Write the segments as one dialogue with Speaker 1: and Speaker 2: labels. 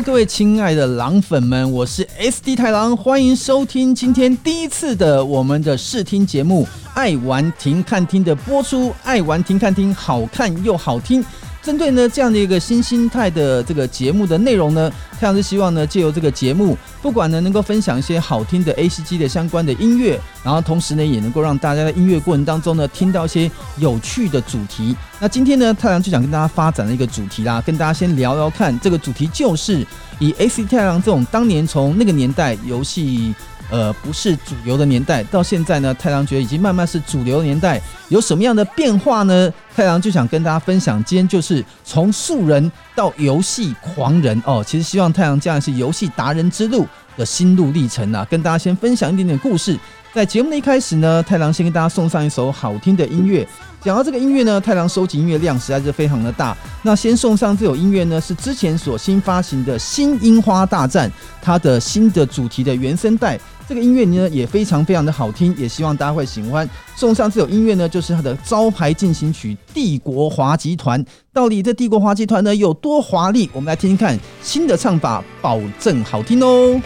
Speaker 1: 各位亲爱的狼粉们，我是 SD 太郎，欢迎收听今天第一次的我们的试听节目《爱玩停看听》的播出，《爱玩停看听》好看又好听。针对呢这样的一个新心态的这个节目的内容呢，太郎是希望呢借由这个节目，不管呢能够分享一些好听的 ACG 的相关的音乐，然后同时呢也能够让大家在音乐过程当中呢听到一些有趣的主题。那今天呢太郎就想跟大家发展的一个主题啦，跟大家先聊聊看，这个主题就是以 A C 太郎这种当年从那个年代游戏。呃，不是主流的年代，到现在呢，太郎觉得已经慢慢是主流的年代，有什么样的变化呢？太郎就想跟大家分享，今天就是从素人到游戏狂人哦，其实希望太郎这样是游戏达人之路的心路历程啊，跟大家先分享一点点故事。在节目的一开始呢，太郎先跟大家送上一首好听的音乐。讲到这个音乐呢，太郎收集音乐量实在是非常的大。那先送上这首音乐呢，是之前所新发行的新樱花大战它的新的主题的原声带。这个音乐呢也非常非常的好听，也希望大家会喜欢。送上这首音乐呢，就是它的招牌进行曲《帝国华集团》。到底这帝国华集团呢有多华丽？我们来听听看新的唱法，保证好听哦。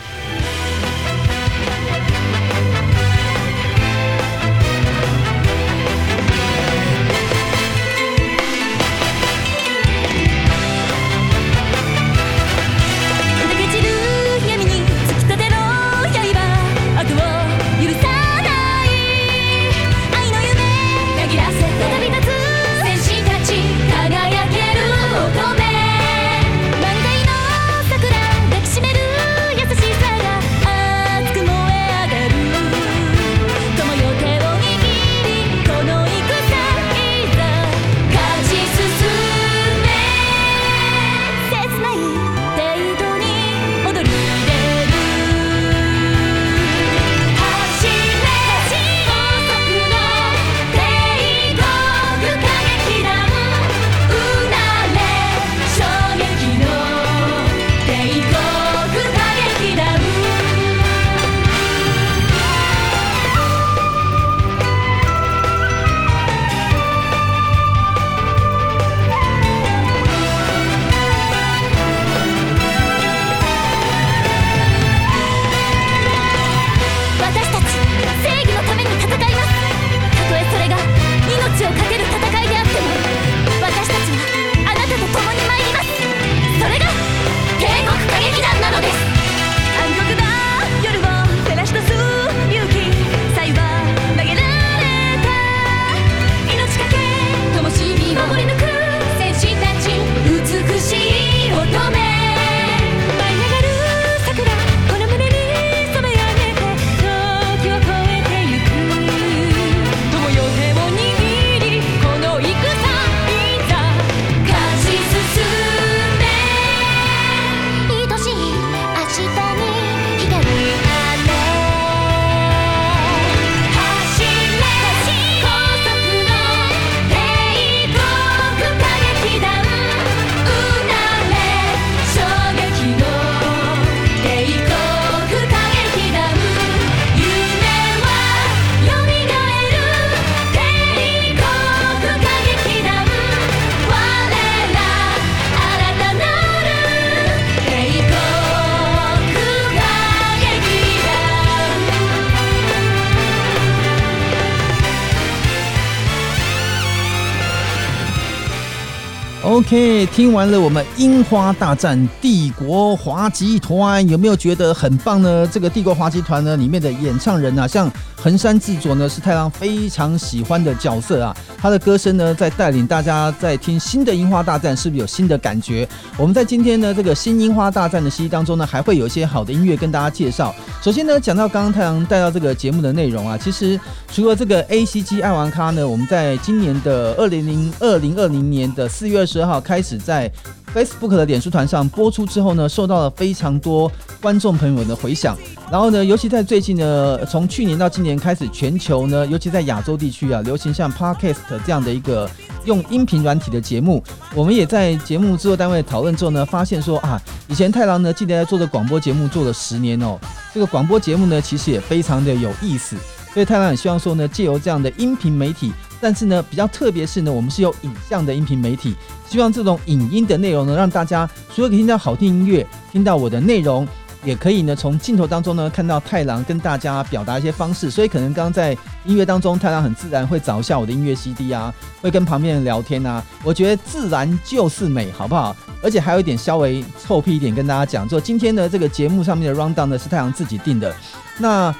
Speaker 1: OK，听完了我们樱花大战帝国滑稽团，有没有觉得很棒呢？这个帝国滑稽团呢，里面的演唱人啊，像横山智佐呢，是太郎非常喜欢的角色啊。他的歌声呢，在带领大家在听新的樱花大战，是不是有新的感觉？我们在今天呢这个新樱花大战的 CD 当中呢，还会有一些好的音乐跟大家介绍。首先呢，讲到刚刚太郎带到这个节目的内容啊，其实除了这个 ACG 爱玩咖呢，我们在今年的二零零二零二零年的四月二十二号开始在 Facebook 的脸书团上播出之后呢，受到了非常多观众朋友的回响。然后呢，尤其在最近呢，从去年到今年开始，全球呢，尤其在亚洲地区啊，流行像 Podcast 这样的一个用音频软体的节目。我们也在节目制作单位讨论之后呢，发现说啊，以前太郎呢，记得在做的广播节目做了十年哦，这个广播节目呢，其实也非常的有意思。所以太郎也希望说呢，借由这样的音频媒体，但是呢，比较特别是呢，我们是有影像的音频媒体，希望这种影音的内容呢，让大家除了可以听到好听音乐，听到我的内容。也可以呢，从镜头当中呢看到太郎跟大家表达一些方式，所以可能刚刚在音乐当中，太郎很自然会找一下我的音乐 CD 啊，会跟旁边人聊天啊。我觉得自然就是美，好不好？而且还有一点稍微臭屁一点，跟大家讲，就今天的这个节目上面的 rundown 呢是太郎自己定的。那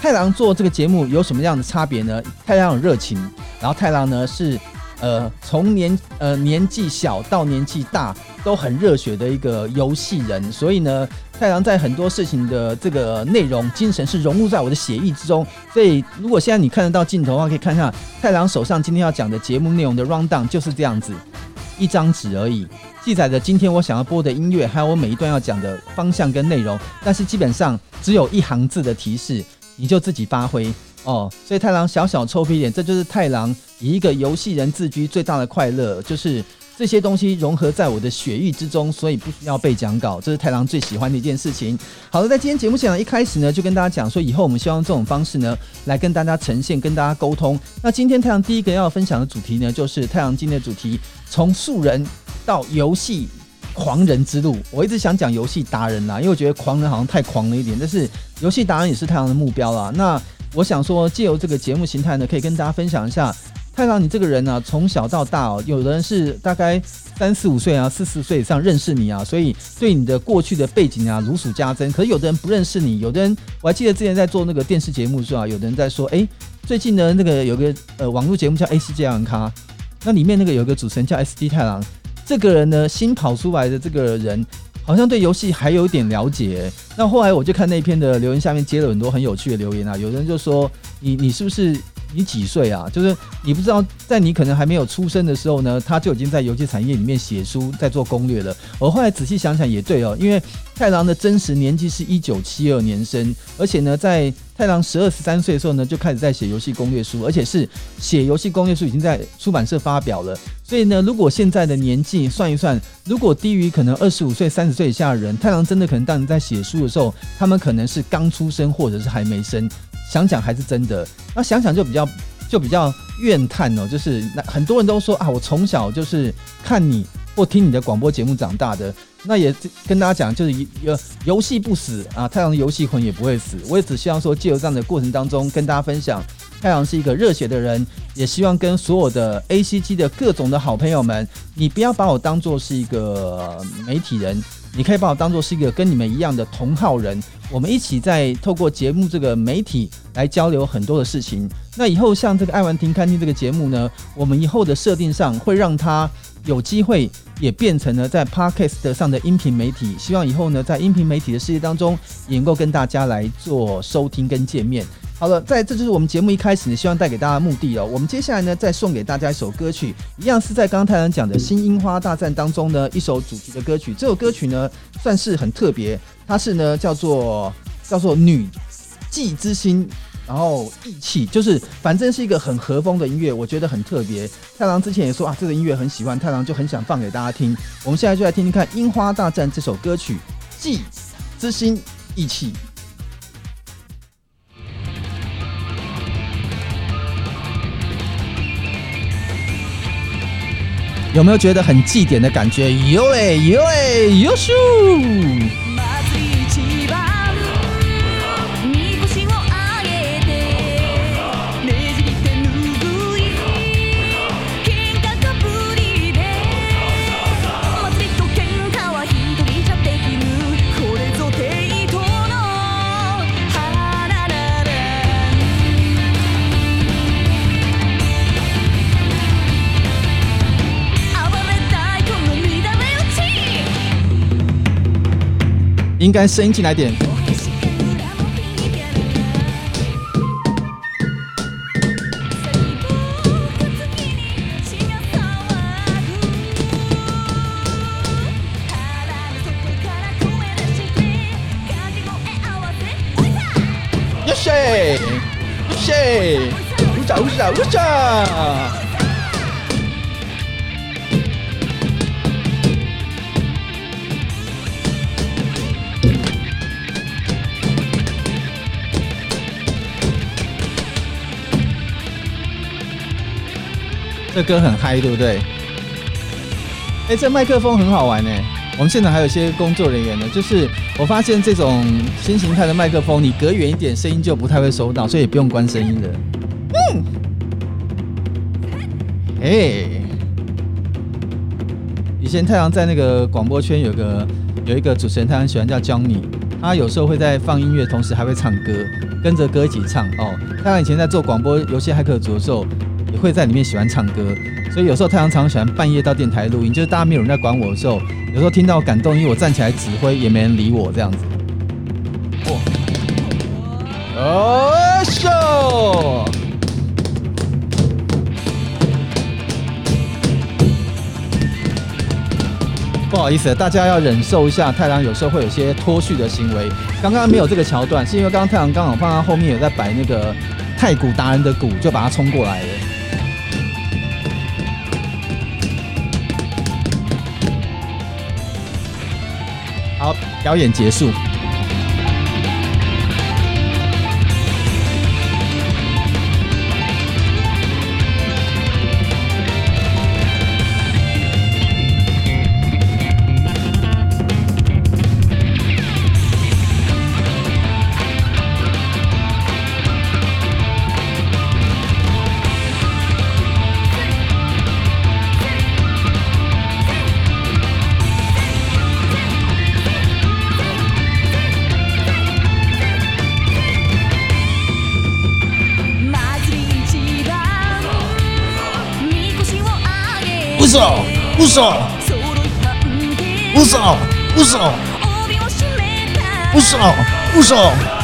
Speaker 1: 太郎做这个节目有什么样的差别呢？太郎有热情，然后太郎呢是呃从年呃年纪小到年纪大都很热血的一个游戏人，所以呢。太郎在很多事情的这个内容、精神是融入在我的血液之中，所以如果现在你看得到镜头的话，可以看一下太郎手上今天要讲的节目内容的 rundown 就是这样子，一张纸而已，记载着今天我想要播的音乐，还有我每一段要讲的方向跟内容，但是基本上只有一行字的提示，你就自己发挥哦。所以太郎小小臭屁一点，这就是太郎以一个游戏人自居最大的快乐，就是。这些东西融合在我的血液之中，所以不需要背讲稿，这是太郎最喜欢的一件事情。好了，在今天节目现场一开始呢，就跟大家讲说，以后我们希望这种方式呢，来跟大家呈现，跟大家沟通。那今天太郎第一个要分享的主题呢，就是太郎今天的主题，从素人到游戏狂人之路。我一直想讲游戏达人啦，因为我觉得狂人好像太狂了一点，但是游戏达人也是太郎的目标啦。那我想说，借由这个节目形态呢，可以跟大家分享一下。太郎，你这个人呢、啊，从小到大哦，有的人是大概三四五岁啊，四十岁以上认识你啊，所以对你的过去的背景啊如数家珍。可是有的人不认识你，有的人我还记得之前在做那个电视节目的时候啊，有的人在说，哎，最近呢那个有个呃网络节目叫 A C G 玩咖，那里面那个有个主持人叫 S D 太郎，这个人呢新跑出来的这个人，好像对游戏还有一点了解。那后来我就看那篇的留言下面接了很多很有趣的留言啊，有人就说，你你是不是？你几岁啊？就是你不知道，在你可能还没有出生的时候呢，他就已经在游戏产业里面写书，在做攻略了。我后来仔细想想也对哦，因为太郎的真实年纪是一九七二年生，而且呢，在太郎十二十三岁的时候呢，就开始在写游戏攻略书，而且是写游戏攻略书已经在出版社发表了。所以呢，如果现在的年纪算一算，如果低于可能二十五岁、三十岁以下的人，太郎真的可能当你在写书的时候，他们可能是刚出生或者是还没生。想想还是真的，那想想就比较就比较怨叹哦，就是那很多人都说啊，我从小就是看你或听你的广播节目长大的，那也跟大家讲，就是游游戏不死啊，太阳的游戏魂也不会死。我也只希望说，借由这样的过程当中跟大家分享，太阳是一个热血的人，也希望跟所有的 ACG 的各种的好朋友们，你不要把我当做是一个媒体人。你可以把我当做是一个跟你们一样的同好人，我们一起在透过节目这个媒体来交流很多的事情。那以后像这个爱玩听看厅这个节目呢，我们以后的设定上会让它有机会也变成了在 Podcast 上的音频媒体。希望以后呢，在音频媒体的世界当中，也能够跟大家来做收听跟见面。好了，在这就是我们节目一开始呢，希望带给大家的目的哦。我们接下来呢，再送给大家一首歌曲，一样是在刚刚太郎讲的新樱花大战当中呢，一首主题的歌曲。这首歌曲呢，算是很特别，它是呢叫做叫做女祭之心，然后义气，就是反正是一个很和风的音乐，我觉得很特别。太郎之前也说啊，这个音乐很喜欢，太郎就很想放给大家听。我们现在就来听听看《樱花大战》这首歌曲，祭之心义气。有没有觉得很祭典的感觉？有嘞，有嘞，有咻！应该声音进来点。呀塞，呀塞，乌扎乌扎乌扎。这歌很嗨，对不对？哎、欸，这麦克风很好玩呢。我们现场还有一些工作人员呢，就是我发现这种新形态的麦克风，你隔远一点，声音就不太会收到，所以也不用关声音的。嗯，哎、以前太阳在那个广播圈有个有一个主持人，他很喜欢叫江米他有时候会在放音乐，同时还会唱歌，跟着歌一起唱哦。太阳以前在做广播游戏骇客族的时候，会在里面喜欢唱歌。所以有时候太阳常常喜欢半夜到电台录音，就是大家没有人在管我的时候，有时候听到感动，因为我站起来指挥，也没人理我这样子。哦，秀！不好意思，大家要忍受一下，太阳有时候会有些脱序的行为。刚刚没有这个桥段，是因为刚刚太阳刚好放在后面有在摆那个太鼓达人的鼓，就把它冲过来了。表演结束。不少，不少，不少，不少，不少。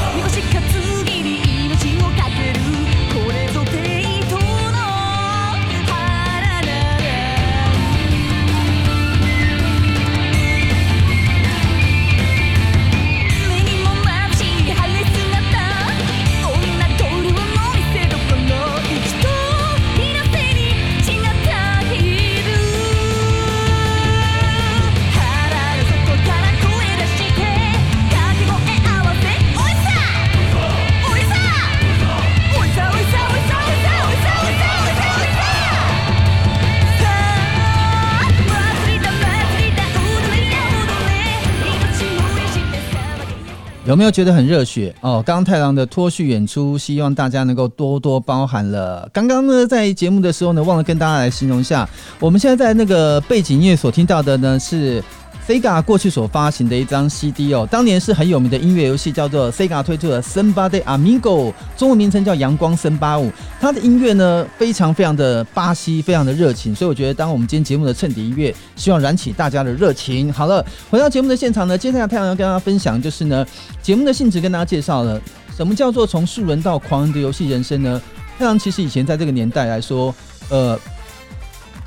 Speaker 1: 有没有觉得很热血哦？刚刚太郎的脱序演出，希望大家能够多多包涵了。刚刚呢，在节目的时候呢，忘了跟大家来形容一下，我们现在在那个背景音乐所听到的呢是。Sega 过去所发行的一张 CD 哦，当年是很有名的音乐游戏，叫做 Sega 推出的《森巴的 Amigo》，中文名称叫《阳光森巴舞》。它的音乐呢，非常非常的巴西，非常的热情，所以我觉得，当我们今天节目的衬底音乐，希望燃起大家的热情。好了，回到节目的现场呢，接下来太阳要跟大家分享，就是呢，节目的性质跟大家介绍了什么叫做从素人到狂人的游戏人生呢？太阳其实以前在这个年代来说，呃。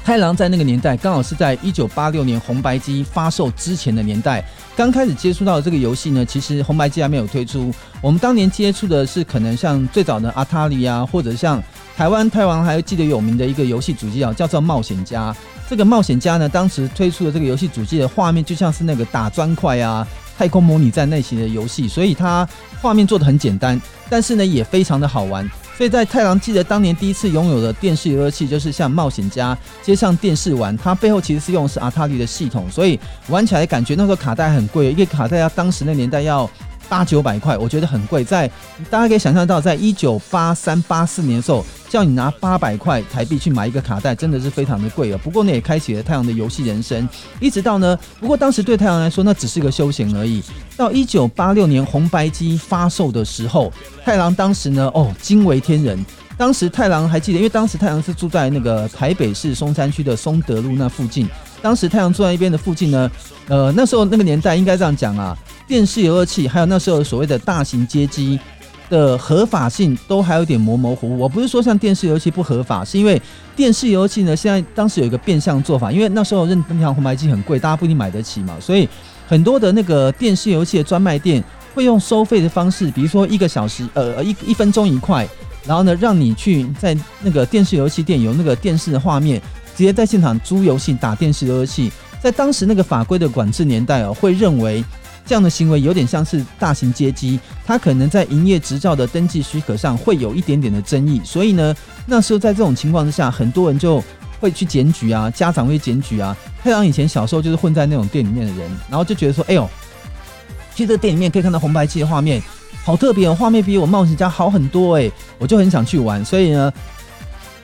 Speaker 1: 太郎在那个年代，刚好是在一九八六年红白机发售之前的年代。刚开始接触到这个游戏呢，其实红白机还没有推出。我们当年接触的是可能像最早的阿塔里啊，或者像台湾太郎还记得有名的一个游戏主机啊，叫做冒险家。这个冒险家呢，当时推出的这个游戏主机的画面就像是那个打砖块啊、太空模拟战类型的游戏，所以它画面做的很简单，但是呢也非常的好玩。所以在太郎记得当年第一次拥有的电视游乐器，就是像冒险家接上电视玩，它背后其实是用的是阿塔利的系统，所以玩起来感觉那时候卡带很贵，一个卡带要当时那年代要。八九百块，我觉得很贵。在大家可以想象到，在一九八三八四年的时候，叫你拿八百块台币去买一个卡带，真的是非常的贵啊。不过呢，也开启了太阳的游戏人生。一直到呢，不过当时对太阳来说，那只是个休闲而已。到一九八六年红白机发售的时候，太郎当时呢，哦，惊为天人。当时太郎还记得，因为当时太郎是住在那个台北市松山区的松德路那附近。当时太阳住在一边的附近呢，呃，那时候那个年代应该这样讲啊。电视游乐器，还有那时候所谓的大型街机的合法性都还有点模模糊糊。我不是说像电视游戏不合法，是因为电视游戏呢，现在当时有一个变相做法，因为那时候任天堂红白机很贵，大家不一定买得起嘛，所以很多的那个电视游戏的专卖店会用收费的方式，比如说一个小时，呃，一一分钟一块，然后呢，让你去在那个电视游戏店有那个电视的画面，直接在现场租游戏打电视游乐器。在当时那个法规的管制年代哦，会认为。这样的行为有点像是大型街机，它可能在营业执照的登记许可上会有一点点的争议，所以呢，那时候在这种情况之下，很多人就会去检举啊，家长会检举啊。太郎以前小时候就是混在那种店里面的人，然后就觉得说，哎呦，去这个店里面可以看到红白机的画面，好特别哦，画面比我冒险家好很多哎，我就很想去玩。所以呢，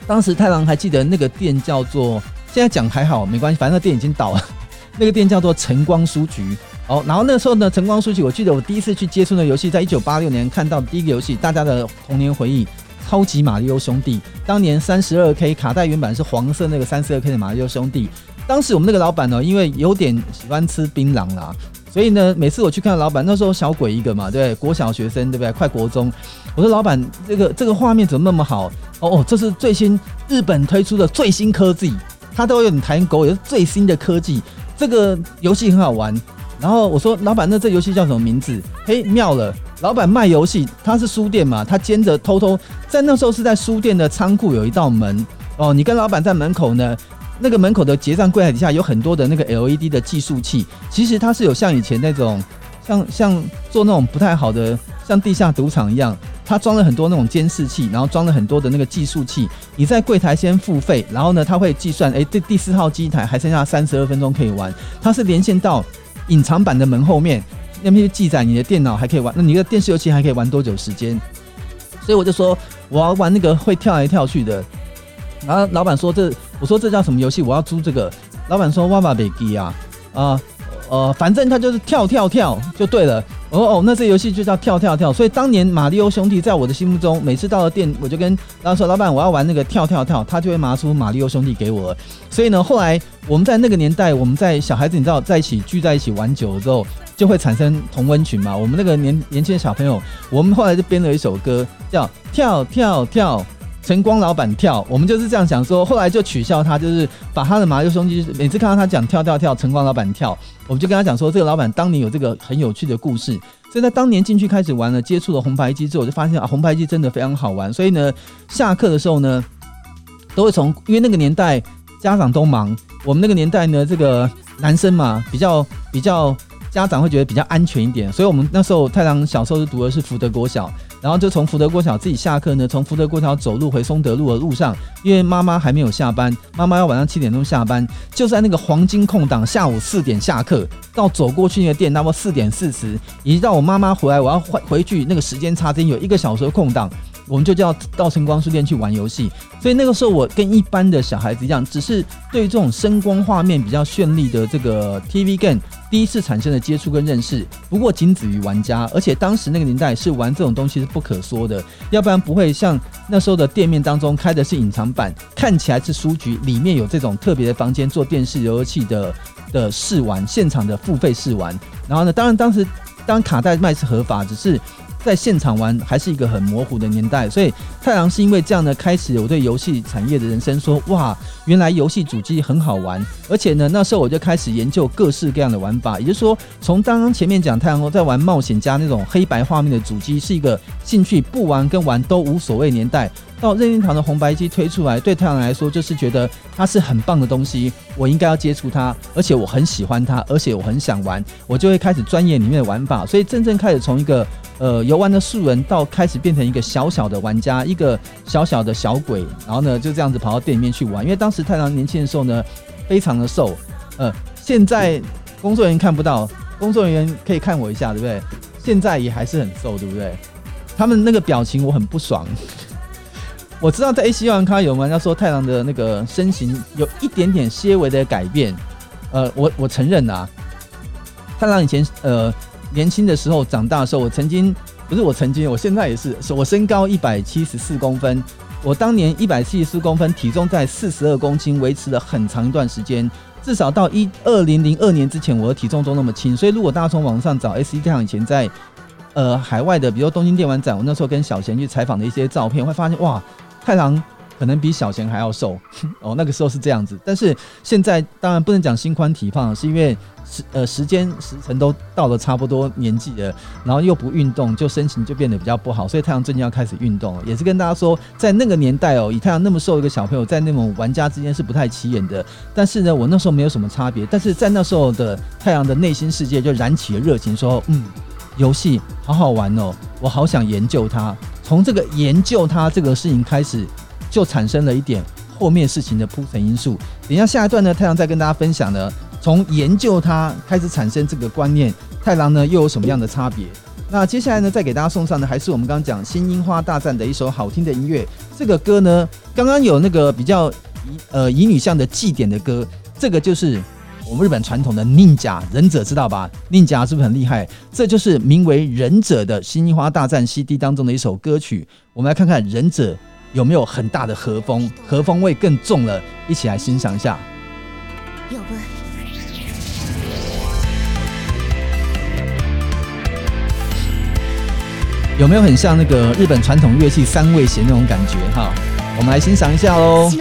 Speaker 1: 当时太郎还记得那个店叫做，现在讲还好没关系，反正那店已经倒了。那个店叫做晨光书局。哦，然后那时候呢，晨光书记，我记得我第一次去接触的游戏，在一九八六年看到第一个游戏，大家的童年回忆。超级马里奥兄弟，当年三十二 K 卡带原版是黄色那个三十二 K 的马里奥兄弟。当时我们那个老板呢，因为有点喜欢吃槟榔啦，所以呢，每次我去看老板，那时候小鬼一个嘛，对不对？国小学生对不对？快国中，我说老板，这个这个画面怎么那么好？哦哦，这是最新日本推出的最新科技，他都有点谈狗，也是最新的科技，这个游戏很好玩。然后我说：“老板，那这游戏叫什么名字？”嘿，妙了！老板卖游戏，他是书店嘛，他兼着偷偷在那时候是在书店的仓库有一道门哦。你跟老板在门口呢，那个门口的结账柜台底下有很多的那个 LED 的计数器，其实它是有像以前那种像像做那种不太好的像地下赌场一样，它装了很多那种监视器，然后装了很多的那个计数器。你在柜台先付费，然后呢，他会计算，哎，这第四号机台还剩下三十二分钟可以玩，它是连线到。隐藏版的门后面，那边记载你的电脑还可以玩，那你的电视游戏还可以玩多久时间？所以我就说我要玩那个会跳来跳去的。然后老板说这，我说这叫什么游戏？我要租这个。老板说哇哇北基啊，啊，呃反正他就是跳跳跳就对了。哦哦，那这游戏就叫跳跳跳。所以当年马里奥兄弟在我的心目中，每次到了店，我就跟然后说老板我要玩那个跳跳跳，他就会拿出马里奥兄弟给我。所以呢，后来我们在那个年代，我们在小孩子你知道在一起聚在一起玩久了之后，就会产生同温群嘛。我们那个年年轻的小朋友，我们后来就编了一首歌，叫跳跳跳。晨光老板跳，我们就是这样想说，后来就取笑他，就是把他的马里奥兄弟，每次看到他讲跳跳跳，晨光老板跳，我们就跟他讲说，这个老板当年有这个很有趣的故事。所以在当年进去开始玩了，接触了红白机之后，我就发现啊，红白机真的非常好玩。所以呢，下课的时候呢，都会从，因为那个年代家长都忙，我们那个年代呢，这个男生嘛，比较比较家长会觉得比较安全一点，所以我们那时候太郎小时候是读的是福德国小。然后就从福德国小自己下课呢，从福德国小走路回松德路的路上，因为妈妈还没有下班，妈妈要晚上七点钟下班，就在那个黄金空档，下午四点下课，到走过去那个店，那么四点四十，以及到我妈妈回来，我要回回去那个时间差间有一个小时的空档。我们就叫到晨光书店去玩游戏，所以那个时候我跟一般的小孩子一样，只是对这种声光画面比较绚丽的这个 TV game 第一次产生的接触跟认识。不过仅止于玩家，而且当时那个年代是玩这种东西是不可说的，要不然不会像那时候的店面当中开的是隐藏版，看起来是书局，里面有这种特别的房间做电视游戏的的试玩，现场的付费试玩。然后呢，当然当时当卡带卖是合法，只是。在现场玩还是一个很模糊的年代，所以太阳是因为这样呢，开始我对游戏产业的人生说，哇，原来游戏主机很好玩，而且呢，那时候我就开始研究各式各样的玩法，也就是说，从刚刚前面讲太郎在玩冒险家那种黑白画面的主机是一个兴趣，不玩跟玩都无所谓年代，到任天堂的红白机推出来，对太阳来说就是觉得它是很棒的东西，我应该要接触它，而且我很喜欢它，而且我很想玩，我就会开始钻研里面的玩法，所以真正开始从一个。呃，游玩的素人到开始变成一个小小的玩家，一个小小的小鬼，然后呢就这样子跑到店里面去玩。因为当时太郎年轻的时候呢，非常的瘦。呃，现在工作人员看不到，工作人员可以看我一下，对不对？现在也还是很瘦，对不对？他们那个表情我很不爽。我知道在 AC 玩咖有玩家说太郎的那个身形有一点点些微的改变。呃，我我承认啊，太郎以前呃。年轻的时候，长大的时候，我曾经不是我曾经，我现在也是。我身高一百七十四公分，我当年一百七十四公分，体重在四十二公斤，维持了很长一段时间。至少到一二零零二年之前，我的体重都那么轻。所以，如果大家从网上找 SD 太郎以前在呃海外的，比如东京电玩展，我那时候跟小贤去采访的一些照片，会发现哇，太郎可能比小贤还要瘦 哦。那个时候是这样子，但是现在当然不能讲心宽体胖，是因为。时呃时间时辰都到了差不多年纪了，然后又不运动，就身形就变得比较不好。所以太郎最近要开始运动了，也是跟大家说，在那个年代哦，以太郎那么瘦一个小朋友，在那种玩家之间是不太起眼的。但是呢，我那时候没有什么差别，但是在那时候的太阳的内心世界就燃起了热情，说嗯，游戏好好玩哦，我好想研究它。从这个研究它这个事情开始，就产生了一点后面事情的铺陈因素。等一下下一段呢，太郎再跟大家分享呢，从研究它开始产生这个观念，太郎呢又有什么样的差别？那接下来呢，再给大家送上的还是我们刚刚讲《新樱花大战》的一首好听的音乐。这个歌呢，刚刚有那个比较呃乙女向的祭典的歌，这个就是我们日本传统的忍者忍者，知道吧？忍者是不是很厉害？这就是名为《忍者》的《新樱花大战》CD 当中的一首歌曲。我们来看看忍者有没有很大的和风，和风味更重了，一起来欣赏一下。有没有很像那个日本传统乐器三味弦那种感觉？哈，我们来欣赏一下喽。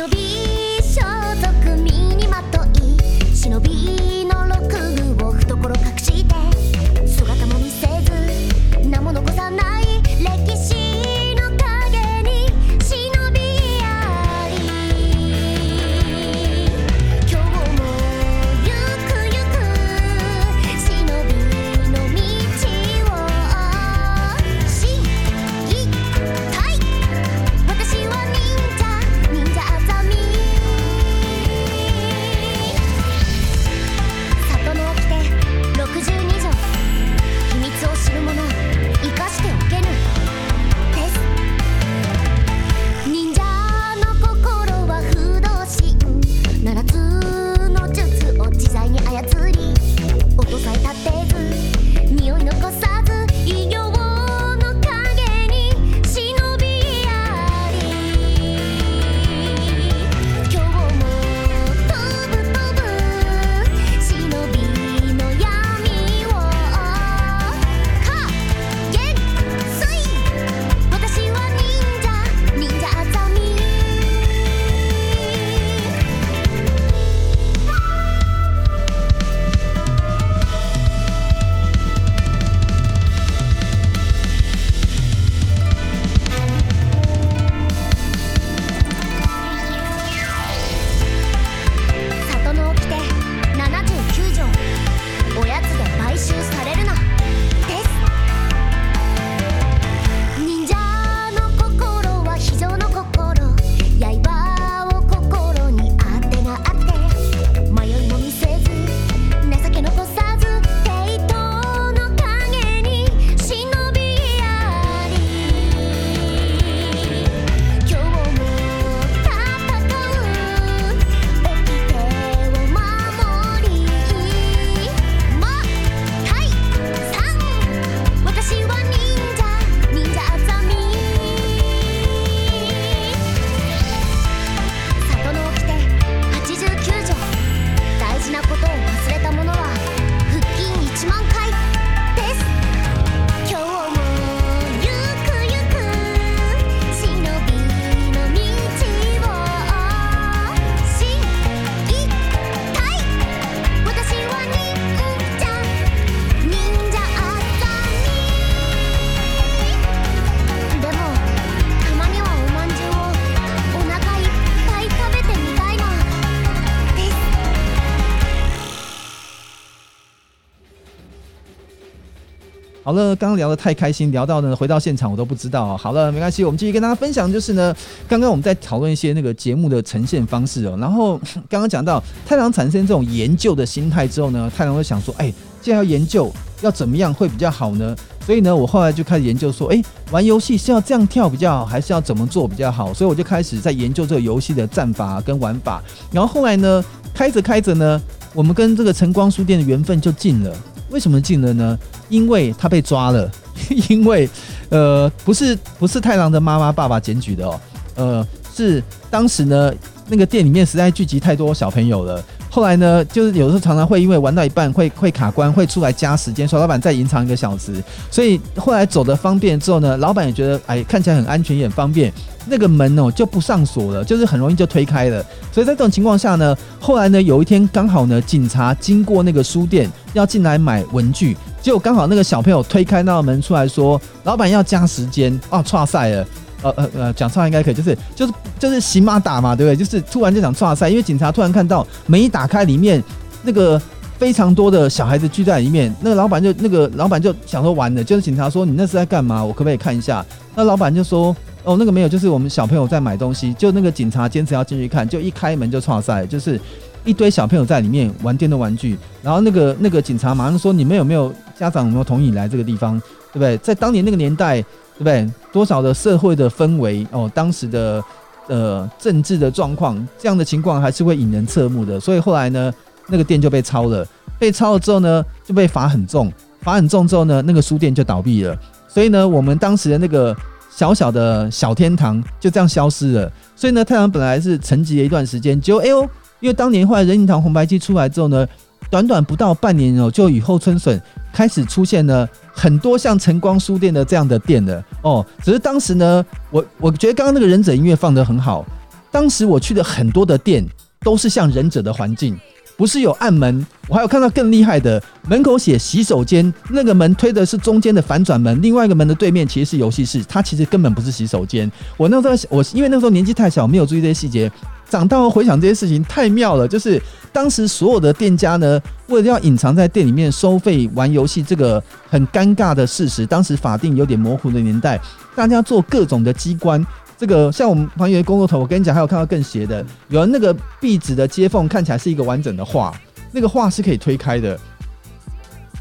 Speaker 1: 好了，刚刚聊得太开心，聊到呢，回到现场我都不知道。好了，没关系，我们继续跟大家分享，就是呢，刚刚我们在讨论一些那个节目的呈现方式哦。然后刚刚讲到太郎产生这种研究的心态之后呢，太郎会想说，哎，既然要研究，要怎么样会比较好呢？所以呢，我后来就开始研究说，哎，玩游戏是要这样跳比较好，还是要怎么做比较好？所以我就开始在研究这个游戏的战法跟玩法。然后后来呢，开着开着呢，我们跟这个晨光书店的缘分就近了。为什么进了呢？因为他被抓了，因为呃，不是不是太郎的妈妈爸爸检举的哦，呃，是当时呢那个店里面实在聚集太多小朋友了。后来呢，就是有时候常常会因为玩到一半会会卡关，会出来加时间，说老板再延长一个小时。所以后来走的方便之后呢，老板也觉得哎看起来很安全也很方便，那个门哦就不上锁了，就是很容易就推开了。所以在这种情况下呢，后来呢有一天刚好呢警察经过那个书店要进来买文具，结果刚好那个小朋友推开那个门出来说，老板要加时间啊，剉赛了。呃呃呃，讲错应该可以，就是就是就是行马打嘛，对不对？就是突然就想剉赛，因为警察突然看到门一打开，里面那个非常多的小孩子聚在里面，那个老板就那个老板就想说完了，就是警察说你那是在干嘛？我可不可以看一下？那老板就说哦，那个没有，就是我们小朋友在买东西，就那个警察坚持要进去看，就一开门就剉赛，就是一堆小朋友在里面玩电动玩具，然后那个那个警察马上说：“你们有没有家长有没有同意来这个地方？对不对？在当年那个年代，对不对？多少的社会的氛围哦，当时的呃政治的状况，这样的情况还是会引人侧目的。所以后来呢，那个店就被抄了，被抄了之后呢，就被罚很重，罚很重之后呢，那个书店就倒闭了。所以呢，我们当时的那个。小小的小天堂就这样消失了，所以呢，太阳本来是沉寂了一段时间，结果哎呦，因为当年后来任天堂红白机出来之后呢，短短不到半年哦，就雨后春笋，开始出现了很多像晨光书店的这样的店的哦。只是当时呢，我我觉得刚刚那个忍者音乐放得很好，当时我去的很多的店都是像忍者的环境。不是有暗门，我还有看到更厉害的，门口写洗手间，那个门推的是中间的反转门，另外一个门的对面其实是游戏室，它其实根本不是洗手间。我那时候我因为那时候年纪太小，没有注意这些细节，长大后回想这些事情太妙了。就是当时所有的店家呢，为了要隐藏在店里面收费玩游戏这个很尴尬的事实，当时法定有点模糊的年代，大家做各种的机关。这个像我们旁边的工作头，我跟你讲，还有看到更邪的，有那个壁纸的接缝看起来是一个完整的画，那个画是可以推开的，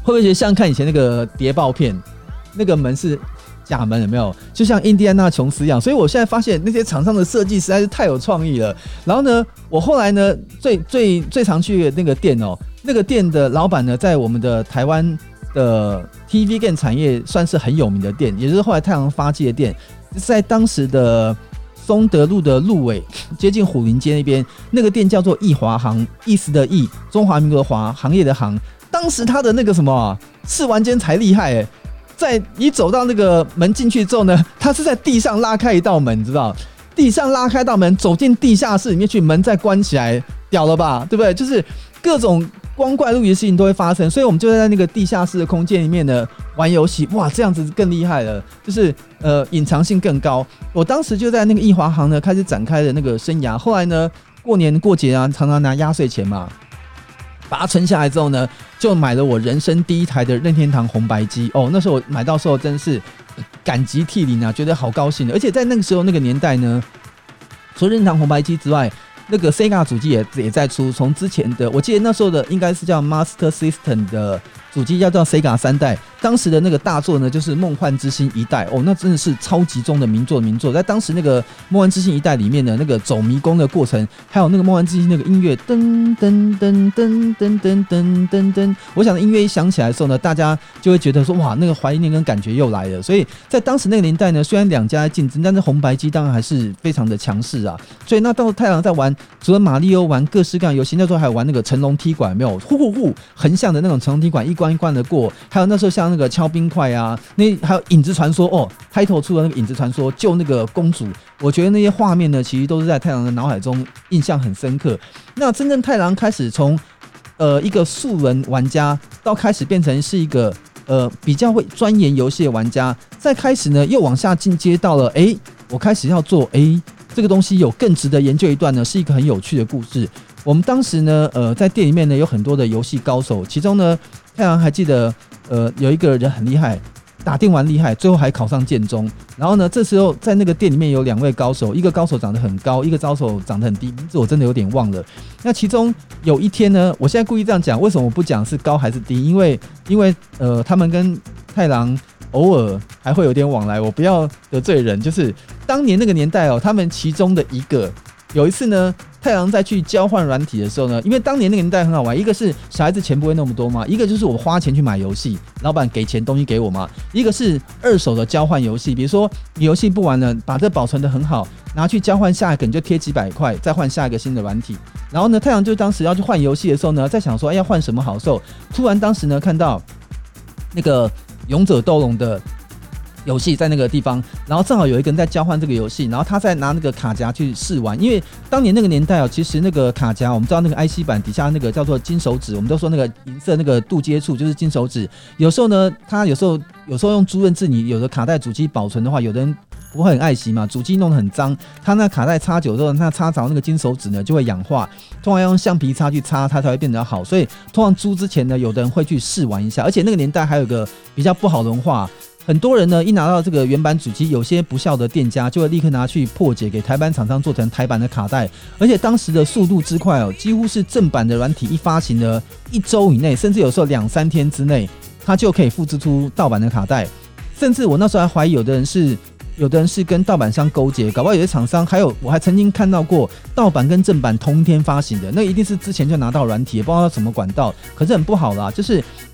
Speaker 1: 会不会觉得像看以前那个谍报片，那个门是假门，有没有？就像印第安纳琼斯一样。所以我现在发现那些厂商的设计实在是太有创意了。然后呢，我后来呢，最最最常去的那个店哦，那个店的老板呢，在我们的台湾的 TV game 产业算是很有名的店，也就是后来太阳发迹的店。在当时的松德路的路尾，接近虎林街那边，那个店叫做义华行，意思的义，中华民国的华，行业的行。当时他的那个什么试玩间才厉害哎，在你走到那个门进去之后呢，他是在地上拉开一道门，你知道？地上拉开道门，走进地下室里面去，门再关起来，屌了吧？对不对？就是各种。光怪陆离的事情都会发生，所以我们就在那个地下室的空间里面呢玩游戏。哇，这样子更厉害了，就是呃隐藏性更高。我当时就在那个易华行呢开始展开了那个生涯。后来呢，过年过节啊，常常拿压岁钱嘛，把它存下来之后呢，就买了我人生第一台的任天堂红白机。哦，那时候我买到时候真是感激涕零啊，觉得好高兴。而且在那个时候那个年代呢，除了任天堂红白机之外，那个 Sega 主机也也在出，从之前的我记得那时候的应该是叫 Master System 的主机，叫做 Sega 三代。当时的那个大作呢，就是《梦幻之星》一代哦，那真的是超级中的名作名作。在当时那个《梦幻之星》一代里面的那个走迷宫的过程，还有那个《梦幻之星》那个音乐，噔噔噔噔噔噔噔噔噔，我想音乐一响起来的时候呢，大家就会觉得说哇，那个怀念跟感觉又来了。所以在当时那个年代呢，虽然两家竞争，但是红白机当然还是非常的强势啊。所以那到太郎在玩，除了马里奥玩各式各样游戏，那时候还有玩那个成龙踢馆，没有呼呼呼横向的那种成龙踢馆，一关一关的过。还有那时候像。那个敲冰块啊，那还有影子传说哦，开头出的那个影子传说救那个公主，我觉得那些画面呢，其实都是在太郎的脑海中印象很深刻。那真正太郎开始从呃一个素人玩家，到开始变成是一个呃比较会钻研游戏的玩家，再开始呢又往下进阶到了哎，我开始要做哎这个东西有更值得研究一段呢，是一个很有趣的故事。我们当时呢呃在店里面呢有很多的游戏高手，其中呢太郎还记得。呃，有一个人很厉害，打电玩厉害，最后还考上建中。然后呢，这时候在那个店里面有两位高手，一个高手长得很高，一个高手长得很低，名字我真的有点忘了。那其中有一天呢，我现在故意这样讲，为什么我不讲是高还是低？因为因为呃，他们跟太郎偶尔还会有点往来，我不要得罪人。就是当年那个年代哦，他们其中的一个有一次呢。太阳在去交换软体的时候呢，因为当年那个年代很好玩，一个是小孩子钱不会那么多嘛，一个就是我花钱去买游戏，老板给钱东西给我嘛，一个是二手的交换游戏，比如说你游戏不玩了，把这保存得很好，拿去交换下一个你就贴几百块，再换下一个新的软体。然后呢，太阳就当时要去换游戏的时候呢，在想说，哎，要换什么好受？突然当时呢看到那个勇者斗龙的。游戏在那个地方，然后正好有一个人在交换这个游戏，然后他在拿那个卡夹去试玩。因为当年那个年代哦，其实那个卡夹，我们知道那个 IC 板底下那个叫做金手指，我们都说那个银色那个镀接处就是金手指。有时候呢，他有时候有时候用朱润字，你有的卡带主机保存的话，有的人不会很爱惜嘛，主机弄得很脏，他那卡带插久之后，那插着那个金手指呢就会氧化，通常要用橡皮擦去擦，它才会变得好。所以通常租之前呢，有的人会去试玩一下。而且那个年代还有个比较不好的文化。很多人呢一拿到这个原版主机，有些不肖的店家就会立刻拿去破解，给台版厂商做成台版的卡带。而且当时的速度之快哦，几乎是正版的软体一发行的，一周以内，甚至有时候两三天之内，它就可以复制出盗版的卡带。甚至我那时候还怀疑有的人是。有的人是跟盗版商勾结，搞不好有些厂商，还有我还曾经看到过盗版跟正版同天发行的，那一定是之前就拿到软体，也不知道什么管道，可是很不好啦。就是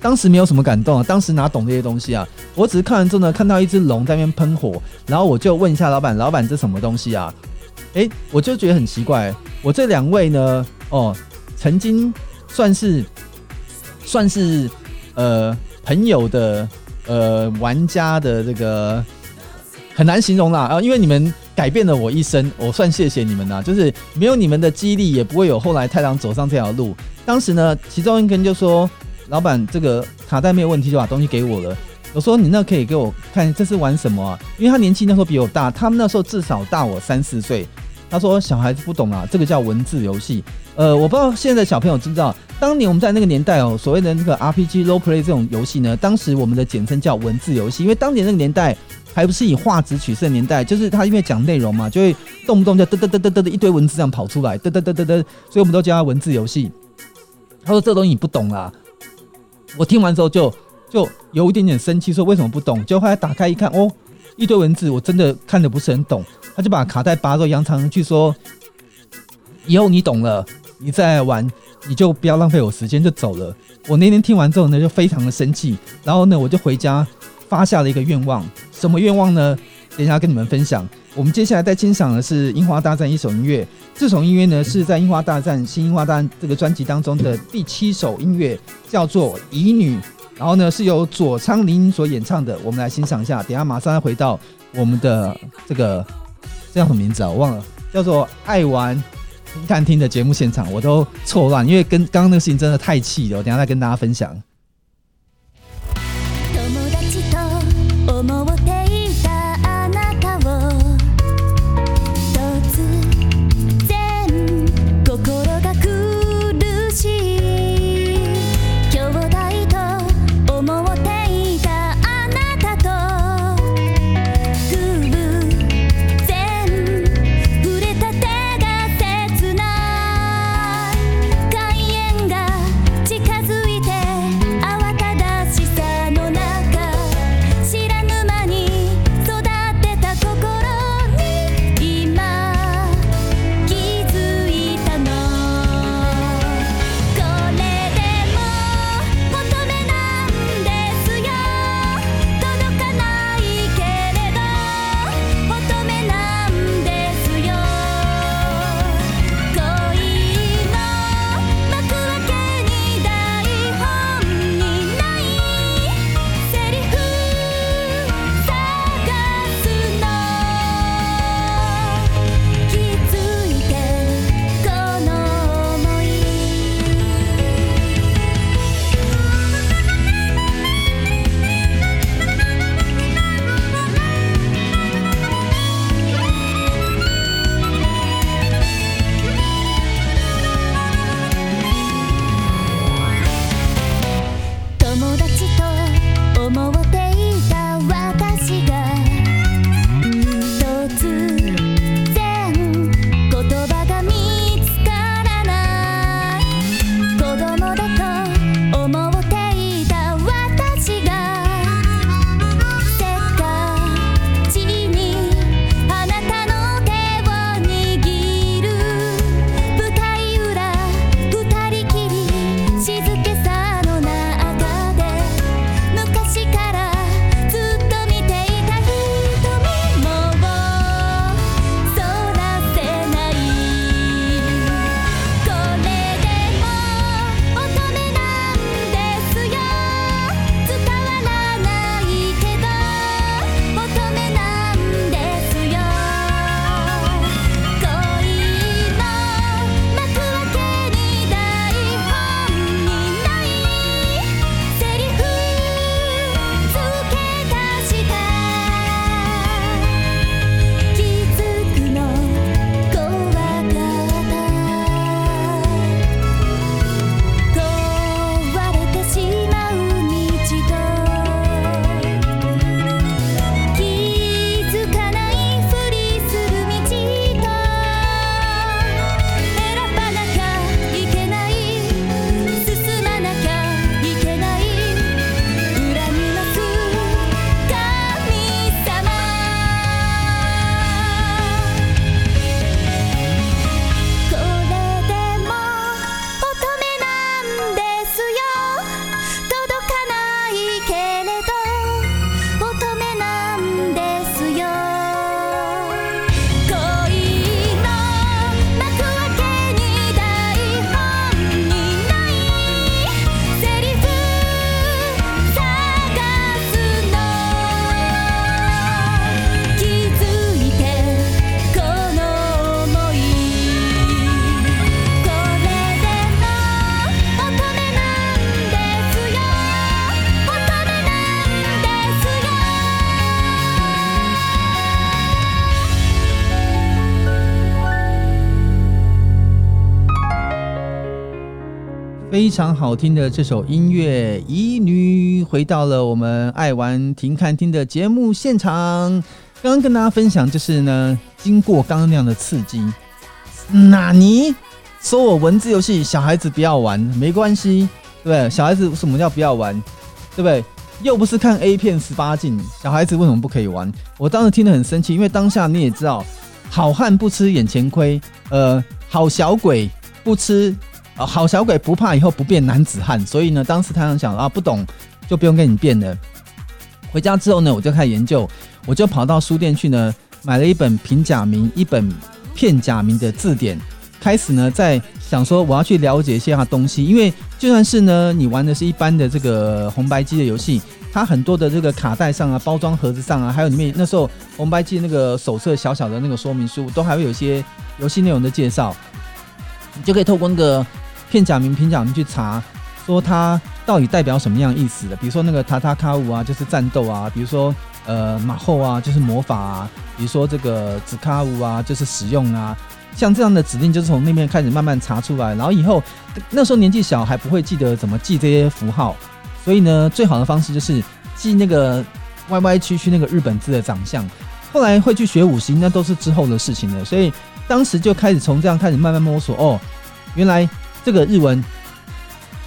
Speaker 1: 当时没有什么感动啊，当时哪懂这些东西啊？我只是看完之后呢，看到一只龙在那边喷火，然后我就问一下老板，老板这什么东西啊？诶，我就觉得很奇怪。我这两位呢，哦，曾经算是算是呃朋友的。呃，玩家的这个很难形容啦啊，因为你们改变了我一生，我算谢谢你们啦。就是没有你们的激励，也不会有后来太郎走上这条路。当时呢，其中一个人就说：“老板，这个卡带没有问题，就把东西给我了。”我说：“你那可以给我看，这是玩什么啊？”因为他年纪那时候比我大，他们那时候至少大我三四岁。他说：“小孩子不懂啊，这个叫文字游戏。”呃，我不知道现在小朋友知不知道。当年我们在那个年代哦，所谓的那个 RPG role play 这种游戏呢，当时我们的简称叫文字游戏，因为当年那个年代还不是以画质取胜年代，就是他因为讲内容嘛，就会动不动就嘚嘚嘚嘚嘚的一堆文字这样跑出来，嘚嘚嘚嘚嘚，所以我们都叫他文字游戏。他说这东西你不懂啦，我听完之后就就有一点点生气，说为什么不懂？就后来打开一看，哦，一堆文字，我真的看得不是很懂。他就把卡带拔到扬长去说，以后你懂了，你再玩。你就不要浪费我时间，就走了。我那天听完之后呢，就非常的生气。然后呢，我就回家发下了一个愿望。什么愿望呢？等一下跟你们分享。我们接下来在欣赏的是《樱花大战》一首音乐。这首音乐呢，是在《樱花大战》新《樱花大战》这个专辑当中的第七首音乐，叫做《乙女》。然后呢，是由佐仓林所演唱的。我们来欣赏一下。等下马上要回到我们的这个这叫什么名字啊？我忘了，叫做爱玩。听看听的节目现场，我都错乱，因为跟刚刚那个事情真的太气了。我等下再跟大家分享。常好听的这首音乐，乙女回到了我们爱玩停看听的节目现场。刚刚跟大家分享，就是呢，经过刚刚那样的刺激，那你说我文字游戏小孩子不要玩，没关系，对不对？小孩子什么叫不要玩，对不对？又不是看 A 片十八禁，小孩子为什么不可以玩？我当时听得很生气，因为当下你也知道，好汉不吃眼前亏，呃，好小鬼不吃。啊，好小鬼不怕以后不变男子汉，所以呢，当时他想想啊，不懂就不用跟你变了。回家之后呢，我就开始研究，我就跑到书店去呢，买了一本平假名、一本片假名的字典，开始呢在想说我要去了解一些它东西，因为就算是呢你玩的是一般的这个红白机的游戏，它很多的这个卡带上啊、包装盒子上啊，还有里面那时候红白机那个手册小小的那个说明书，都还会有一些游戏内容的介绍，你就可以透过那个。片假名、平假名去查，说它到底代表什么样意思的？比如说那个塔塔卡舞啊，就是战斗啊；比如说呃马后啊，就是魔法啊；比如说这个子卡舞啊，就是使用啊。像这样的指令，就是从那边开始慢慢查出来。然后以后那时候年纪小，还不会记得怎么记这些符号，所以呢，最好的方式就是记那个歪歪曲曲那个日本字的长相。后来会去学五行，那都是之后的事情了。所以当时就开始从这样开始慢慢摸索。哦，原来。这个日文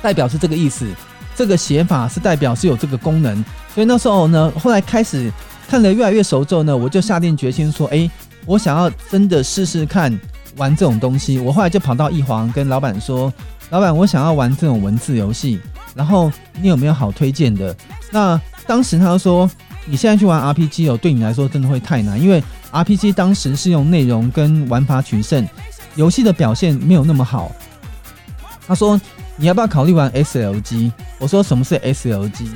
Speaker 1: 代表是这个意思，这个写法是代表是有这个功能，所以那时候呢，后来开始看得越来越熟之后呢，我就下定决心说，哎，我想要真的试试看玩这种东西。我后来就跑到一黄跟老板说，老板，我想要玩这种文字游戏，然后你有没有好推荐的？那当时他就说，你现在去玩 RPG 哦，对你来说真的会太难，因为 RPG 当时是用内容跟玩法取胜，游戏的表现没有那么好。他说：“你要不要考虑玩 SLG？” 我说：“什么是 SLG？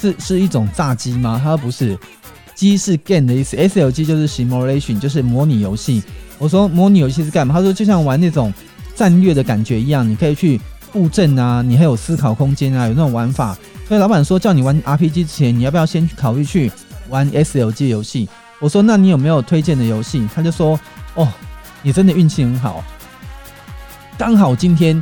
Speaker 1: 是是一种炸机吗？”他说：“不是，机是 game 的意思，SLG 就是 simulation，就是模拟游戏。”我说：“模拟游戏是干嘛？”他说：“就像玩那种战略的感觉一样，你可以去布阵啊，你还有思考空间啊，有那种玩法。”所以老板说：“叫你玩 RPG 之前，你要不要先去考虑去玩 SLG 游戏？”我说：“那你有没有推荐的游戏？”他就说：“哦，你真的运气很好，刚好今天。”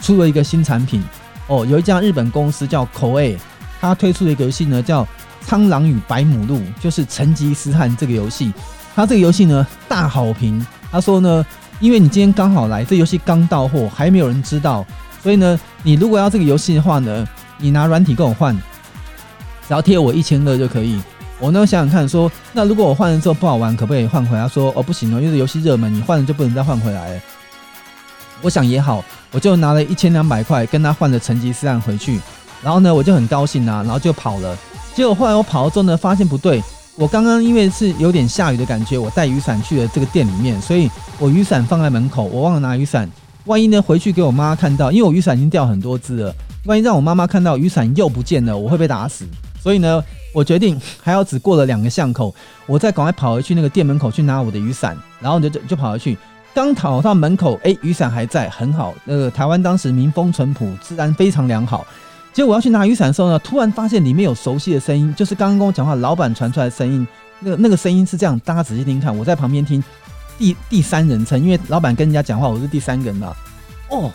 Speaker 1: 出了一个新产品哦，有一家日本公司叫 Koei，他推出了一个游戏呢，叫《苍狼与白母鹿》，就是成吉思汗这个游戏。他这个游戏呢大好评，他说呢，因为你今天刚好来，这游戏刚到货，还没有人知道，所以呢，你如果要这个游戏的话呢，你拿软体跟我换，只要贴我一千二就可以。我呢想想看说，那如果我换了之后不好玩，可不可以换回来？他说哦不行哦，因为这游戏热门，你换了就不能再换回来了。我想也好。我就拿了一千两百块跟他换了成吉思汗回去，然后呢，我就很高兴啊，然后就跑了。结果后来我跑了之后呢，发现不对。我刚刚因为是有点下雨的感觉，我带雨伞去了这个店里面，所以我雨伞放在门口，我忘了拿雨伞。万一呢，回去给我妈看到，因为我雨伞已经掉很多只了，万一让我妈妈看到雨伞又不见了，我会被打死。所以呢，我决定还要只过了两个巷口，我再赶快跑回去那个店门口去拿我的雨伞，然后就就就跑回去。刚跑到门口，哎，雨伞还在，很好。那个台湾当时民风淳朴，治安非常良好。结果我要去拿雨伞的时候呢，突然发现里面有熟悉的声音，就是刚刚跟我讲话老板传出来的声音。那个那个声音是这样，大家仔细听看，我在旁边听，第第三人称，因为老板跟人家讲话，我是第三个人嘛。哦，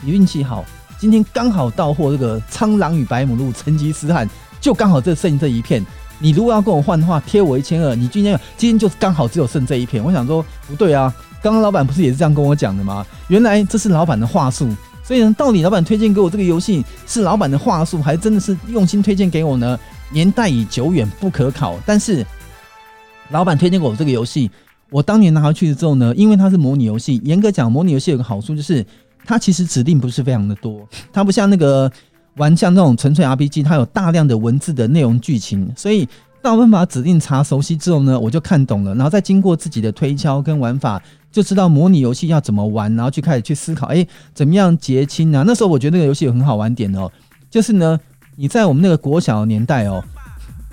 Speaker 1: 你运气好，今天刚好到货这个《苍狼与白母鹿》成吉思汗，就刚好这剩这一片。你如果要跟我换的话，贴我一千二。你今天今天就刚好只有剩这一片。我想说不对啊。刚刚老板不是也是这样跟我讲的吗？原来这是老板的话术，所以呢，到底老板推荐给我这个游戏是老板的话术，还真的是用心推荐给我呢？年代已久远，不可考。但是老板推荐给我这个游戏，我当年拿回去之后呢，因为它是模拟游戏，严格讲，模拟游戏有个好处就是它其实指令不是非常的多，它不像那个玩像那种纯粹 RPG，它有大量的文字的内容剧情，所以大部分把指令查熟悉之后呢，我就看懂了，然后再经过自己的推敲跟玩法。就知道模拟游戏要怎么玩，然后去开始去思考，哎，怎么样结亲啊？那时候我觉得那个游戏有很好玩点哦，就是呢，你在我们那个国小的年代哦，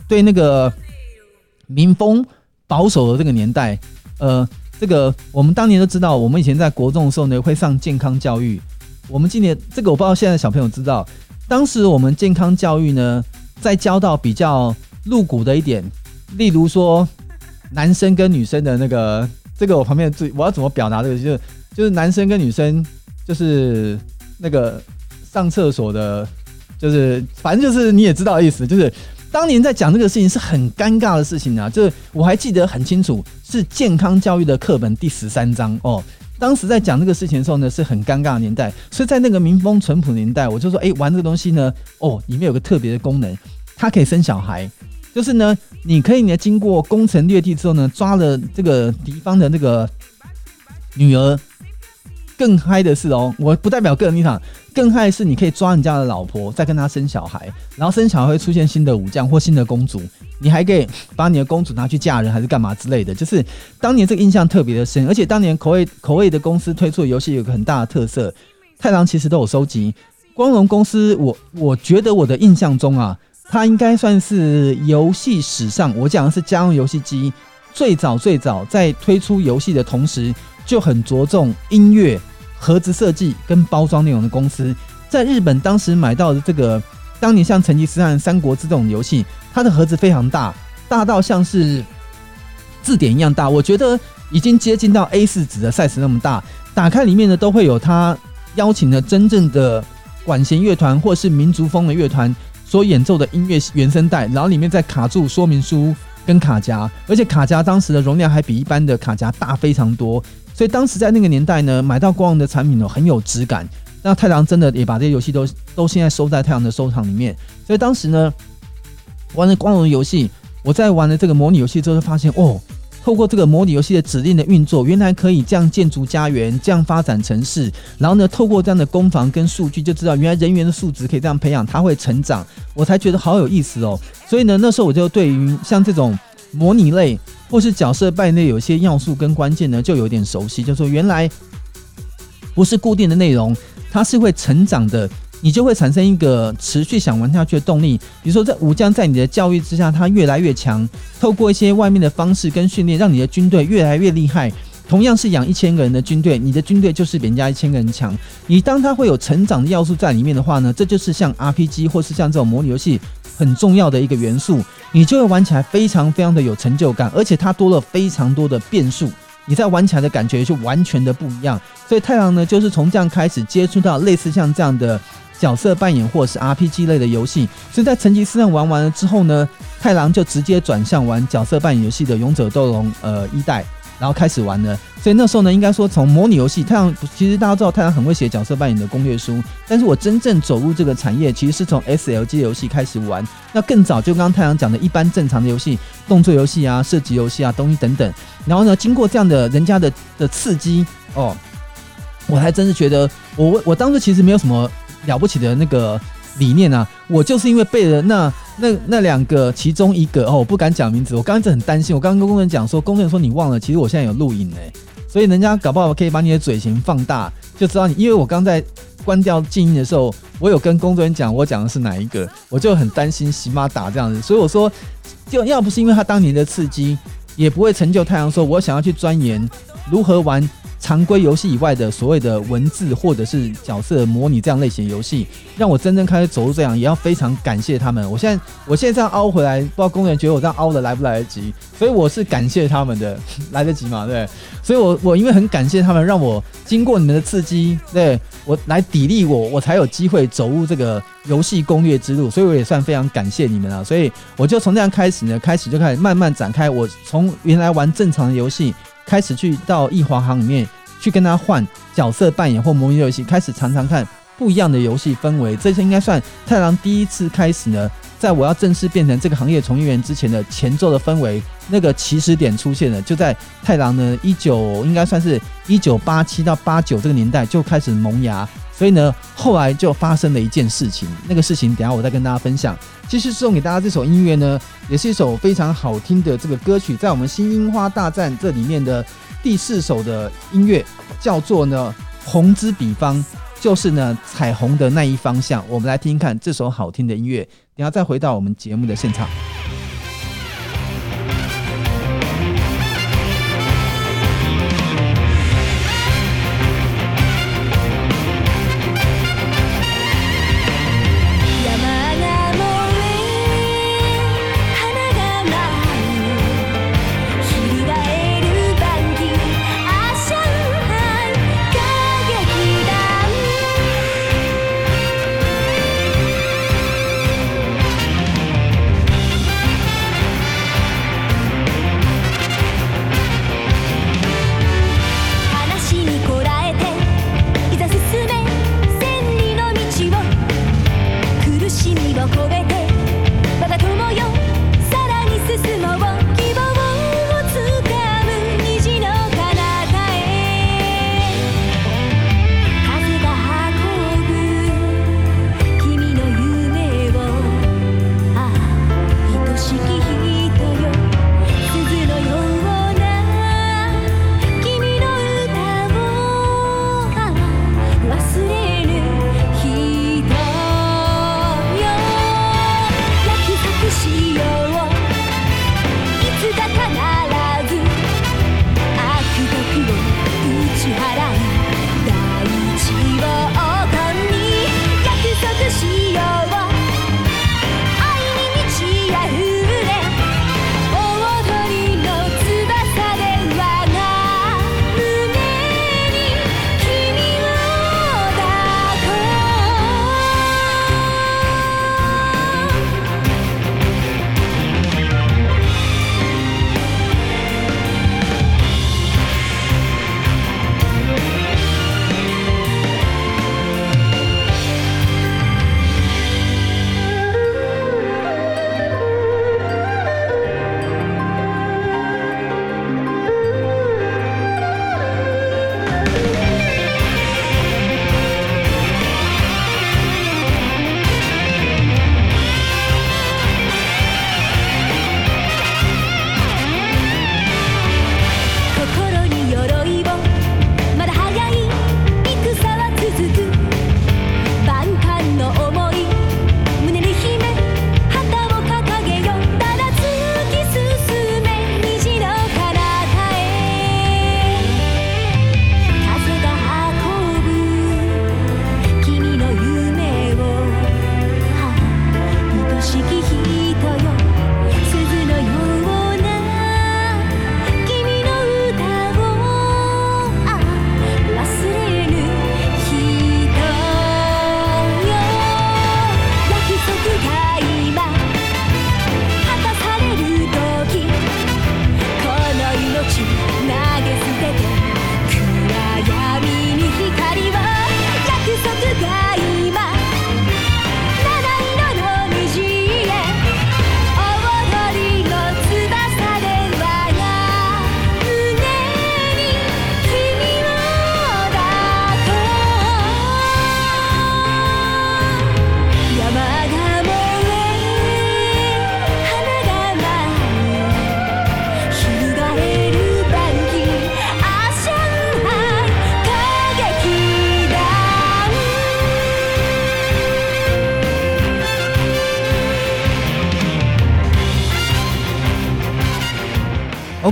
Speaker 1: 对那个民风保守的这个年代，呃，这个我们当年都知道，我们以前在国中的时候呢，会上健康教育。我们今年这个我不知道现在小朋友知道，当时我们健康教育呢，在教到比较露骨的一点，例如说男生跟女生的那个。这个我旁边的注意，我要怎么表达这个？就是就是男生跟女生，就是那个上厕所的，就是反正就是你也知道的意思，就是当年在讲这个事情是很尴尬的事情啊。就是我还记得很清楚，是健康教育的课本第十三章哦。当时在讲这个事情的时候呢，是很尴尬的年代，所以在那个民风淳朴年代，我就说，哎，玩这个东西呢，哦，里面有个特别的功能，它可以生小孩，就是呢，你可以呢经过攻城略地之后呢，抓了这个敌方的那个女儿。更嗨的是哦，我不代表个人立场，更嗨的是你可以抓人家的老婆，再跟他生小孩，然后生小孩会出现新的武将或新的公主，你还可以把你的公主拿去嫁人还是干嘛之类的。就是当年这个印象特别的深，而且当年口味口味的公司推出的游戏有个很大的特色，太郎其实都有收集。光荣公司，我我觉得我的印象中啊，它应该算是游戏史上，我讲的是家用游戏机最早最早在推出游戏的同时。就很着重音乐、盒子设计跟包装内容的公司，在日本当时买到的这个，当年像成吉思汗、三国志这种游戏，它的盒子非常大，大到像是字典一样大，我觉得已经接近到 A4 纸的 size 那么大。打开里面呢，都会有他邀请的真正的管弦乐团或是民族风的乐团所演奏的音乐原声带，然后里面再卡住说明书跟卡夹，而且卡夹当时的容量还比一般的卡夹大非常多。所以当时在那个年代呢，买到光荣的产品呢，很有质感。那太郎真的也把这些游戏都都现在收在太郎的收藏里面。所以当时呢，玩了光荣游戏，我在玩了这个模拟游戏之后，发现哦，透过这个模拟游戏的指令的运作，原来可以这样建筑家园，这样发展城市。然后呢，透过这样的攻防跟数据，就知道原来人员的素质可以这样培养，它会成长。我才觉得好有意思哦。所以呢，那时候我就对于像这种模拟类。或是角色扮演类有些要素跟关键呢，就有点熟悉。就说原来不是固定的内容，它是会成长的，你就会产生一个持续想玩下去的动力。比如说，这武将在你的教育之下，他越来越强，透过一些外面的方式跟训练，让你的军队越来越厉害。同样是养一千个人的军队，你的军队就是比人家一千个人强。你当它会有成长的要素在里面的话呢，这就是像 RPG 或是像这种模拟游戏很重要的一个元素，你就会玩起来非常非常的有成就感，而且它多了非常多的变数，你在玩起来的感觉就完全的不一样。所以太郎呢，就是从这样开始接触到类似像这样的角色扮演或是 RPG 类的游戏。所以在成吉思汗玩完了之后呢，太郎就直接转向玩角色扮演游戏的《勇者斗龙》呃一代。然后开始玩了，所以那时候呢，应该说从模拟游戏，太郎其实大家知道太郎很会写角色扮演的攻略书，但是我真正走入这个产业，其实是从 SLG 游戏开始玩。那更早就刚刚太郎讲的一般正常的游戏，动作游戏啊、射击游戏啊、东西等等。然后呢，经过这样的人家的的刺激哦，我还真是觉得我我我当时其实没有什么了不起的那个理念啊，我就是因为背了那。那那两个其中一个哦，我不敢讲名字。我刚刚一直很担心，我刚跟工人讲说，工人说你忘了，其实我现在有录影哎，所以人家搞不好可以把你的嘴型放大，就知道你。因为我刚在关掉静音的时候，我有跟工作人员讲我讲的是哪一个，我就很担心洗马打这样子。所以我说，就要不是因为他当年的刺激，也不会成就太阳说我想要去钻研如何玩。常规游戏以外的所谓的文字或者是角色模拟这样类型的游戏，让我真正开始走入这样，也要非常感谢他们。我现在我现在这样凹回来，不知道工人觉得我这样凹的来不来得及，所以我是感谢他们的，来得及嘛？对，所以我我因为很感谢他们，让我经过你们的刺激，对我来砥砺我，我才有机会走入这个游戏攻略之路，所以我也算非常感谢你们啊。所以我就从这样开始呢，开始就开始慢慢展开，我从原来玩正常的游戏。开始去到易华行里面去跟他换角色扮演或模拟游戏，开始尝尝看不一样的游戏氛围。这些应该算太郎第一次开始呢，在我要正式变成这个行业从业员之前的前奏的氛围，那个起始点出现了，就在太郎呢一九应该算是一九八七到八九这个年代就开始萌芽。所以呢，后来就发生了一件事情，那个事情等下我再跟大家分享。其实送给大家这首音乐呢，也是一首非常好听的这个歌曲，在我们《新樱花大战》这里面的第四首的音乐，叫做呢“红之彼方”，就是呢彩虹的那一方向。我们来听听看这首好听的音乐，等下再回到我们节目的现场。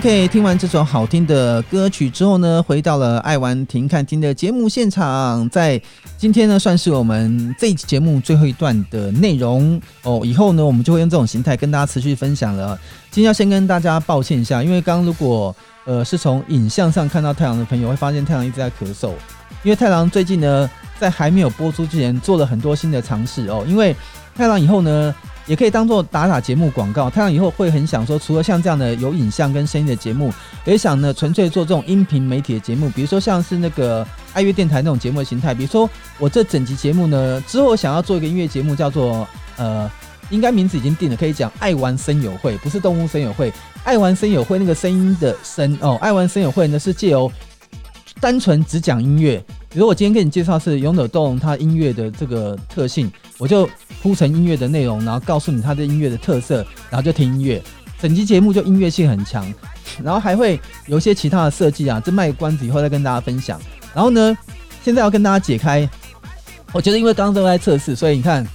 Speaker 1: OK，听完这首好听的歌曲之后呢，回到了爱玩停看听的节目现场。在今天呢，算是我们这一期节目最后一段的内容哦。以后呢，我们就会用这种形态跟大家持续分享了。今天要先跟大家抱歉一下，因为刚刚如果呃是从影像上看到太郎的朋友，会发现太郎一直在咳嗽。因为太郎最近呢，在还没有播出之前，做了很多新的尝试哦。因为太郎以后呢。也可以当做打打节目广告。太阳以后会很想说，除了像这样的有影像跟声音的节目，也想呢纯粹做这种音频媒体的节目，比如说像是那个爱乐电台那种节目的形态。比如说我这整集节目呢，之后想要做一个音乐节目，叫做呃，应该名字已经定了，可以讲爱玩声友会，不是动物声友会，爱玩声友会那个声音的声哦，爱玩声友会呢是借由单纯只讲音乐。比如我今天跟你介绍是勇者斗龙它音乐的这个特性，我就铺成音乐的内容，然后告诉你它的音乐的特色，然后就听音乐。整集节目就音乐性很强，然后还会有一些其他的设计啊，这卖关子以后再跟大家分享。然后呢，现在要跟大家解开，我觉得因为刚刚都在测试，所以你看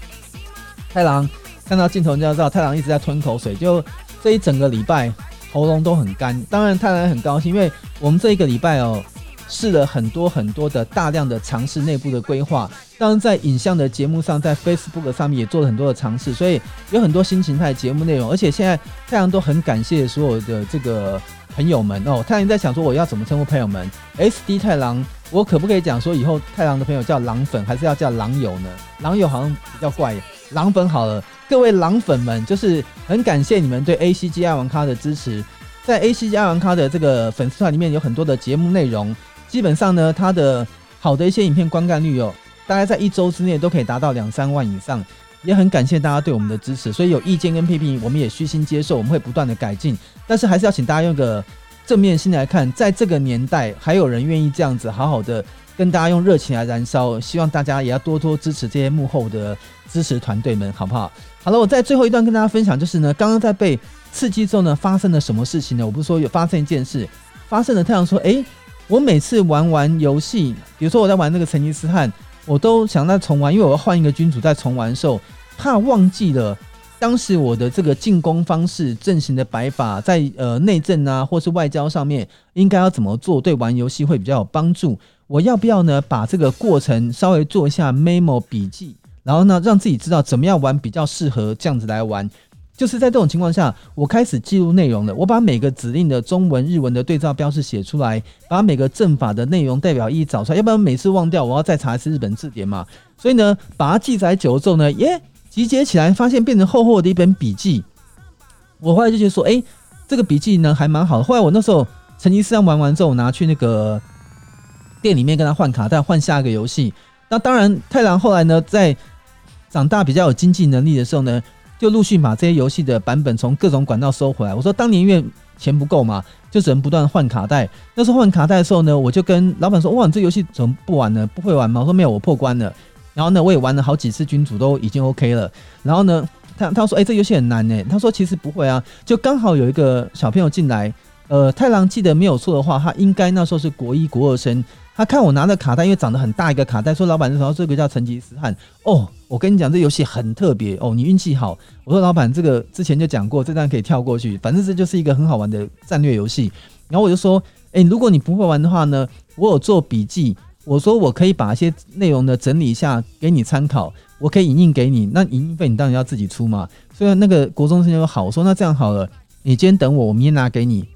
Speaker 1: 太郎看到镜头就要知道太郎一直在吞口水，就这一整个礼拜喉咙都很干。当然太郎很高兴，因为我们这一个礼拜哦。试了很多很多的大量的尝试，内部的规划，当然在影像的节目上，在 Facebook 上面也做了很多的尝试，所以有很多新形态节目内容。而且现在太阳都很感谢所有的这个朋友们哦，太阳在想说我要怎么称呼朋友们？SD 太郎，我可不可以讲说以后太郎的朋友叫狼粉，还是要叫狼友呢？狼友好像比较怪，狼粉好了。各位狼粉们，就是很感谢你们对 ACG 爱玩咖的支持，在 ACG 爱玩咖的这个粉丝团里面有很多的节目内容。基本上呢，它的好的一些影片观看率哦，大概在一周之内都可以达到两三万以上，也很感谢大家对我们的支持。所以有意见跟批评，我们也虚心接受，我们会不断的改进。但是还是要请大家用个正面心来看，在这个年代还有人愿意这样子好好的跟大家用热情来燃烧，希望大家也要多多支持这些幕后的支持团队们，好不好？好了，我在最后一段跟大家分享，就是呢，刚刚在被刺激之后呢，发生了什么事情呢？我不是说有发生一件事，发生了，太阳说，哎。我每次玩完游戏，比如说我在玩那个成吉思汗，我都想再重玩，因为我要换一个君主再重玩的时候，怕忘记了当时我的这个进攻方式、阵型的摆法，在呃内政啊或是外交上面应该要怎么做，对玩游戏会比较有帮助。我要不要呢？把这个过程稍微做一下 memo 笔记，然后呢让自己知道怎么样玩比较适合这样子来玩。就是在这种情况下，我开始记录内容了。我把每个指令的中文、日文的对照标示写出来，把每个阵法的内容代表意义找出来。要不然每次忘掉，我要再查一次日本字典嘛。所以呢，把它记载久了之后呢，耶，集结起来，发现变成厚厚的一本笔记。我后来就觉得说，哎，这个笔记呢还蛮好的。后来我那时候成吉思汗玩完之后，我拿去那个店里面跟他换卡带，换下一个游戏。那当然，太郎后来呢，在长大比较有经济能力的时候呢。就陆续把这些游戏的版本从各种管道收回来。我说当年因为钱不够嘛，就只能不断换卡带。那时候换卡带的时候呢，我就跟老板说：“哇，你这游戏怎么不玩呢？不会玩吗？”我说：“没有，我破关了。”然后呢，我也玩了好几次君主都已经 OK 了。然后呢，他他说：“哎、这游戏很难呢。”他说：“其实不会啊，就刚好有一个小朋友进来。呃，太郎记得没有错的话，他应该那时候是国一国二生。他看我拿的卡带，因为长得很大一个卡带，说老板，然后这个叫成吉思汗哦。”我跟你讲，这游戏很特别哦，你运气好。我说老板，这个之前就讲过，这段可以跳过去。反正这就是一个很好玩的战略游戏。然后我就说，诶，如果你不会玩的话呢，我有做笔记。我说我可以把一些内容呢整理一下给你参考，我可以影印给你。那影印费你当然要自己出嘛。所以那个国中生就说好，我说那这样好了，你今天等我，我明天拿给你。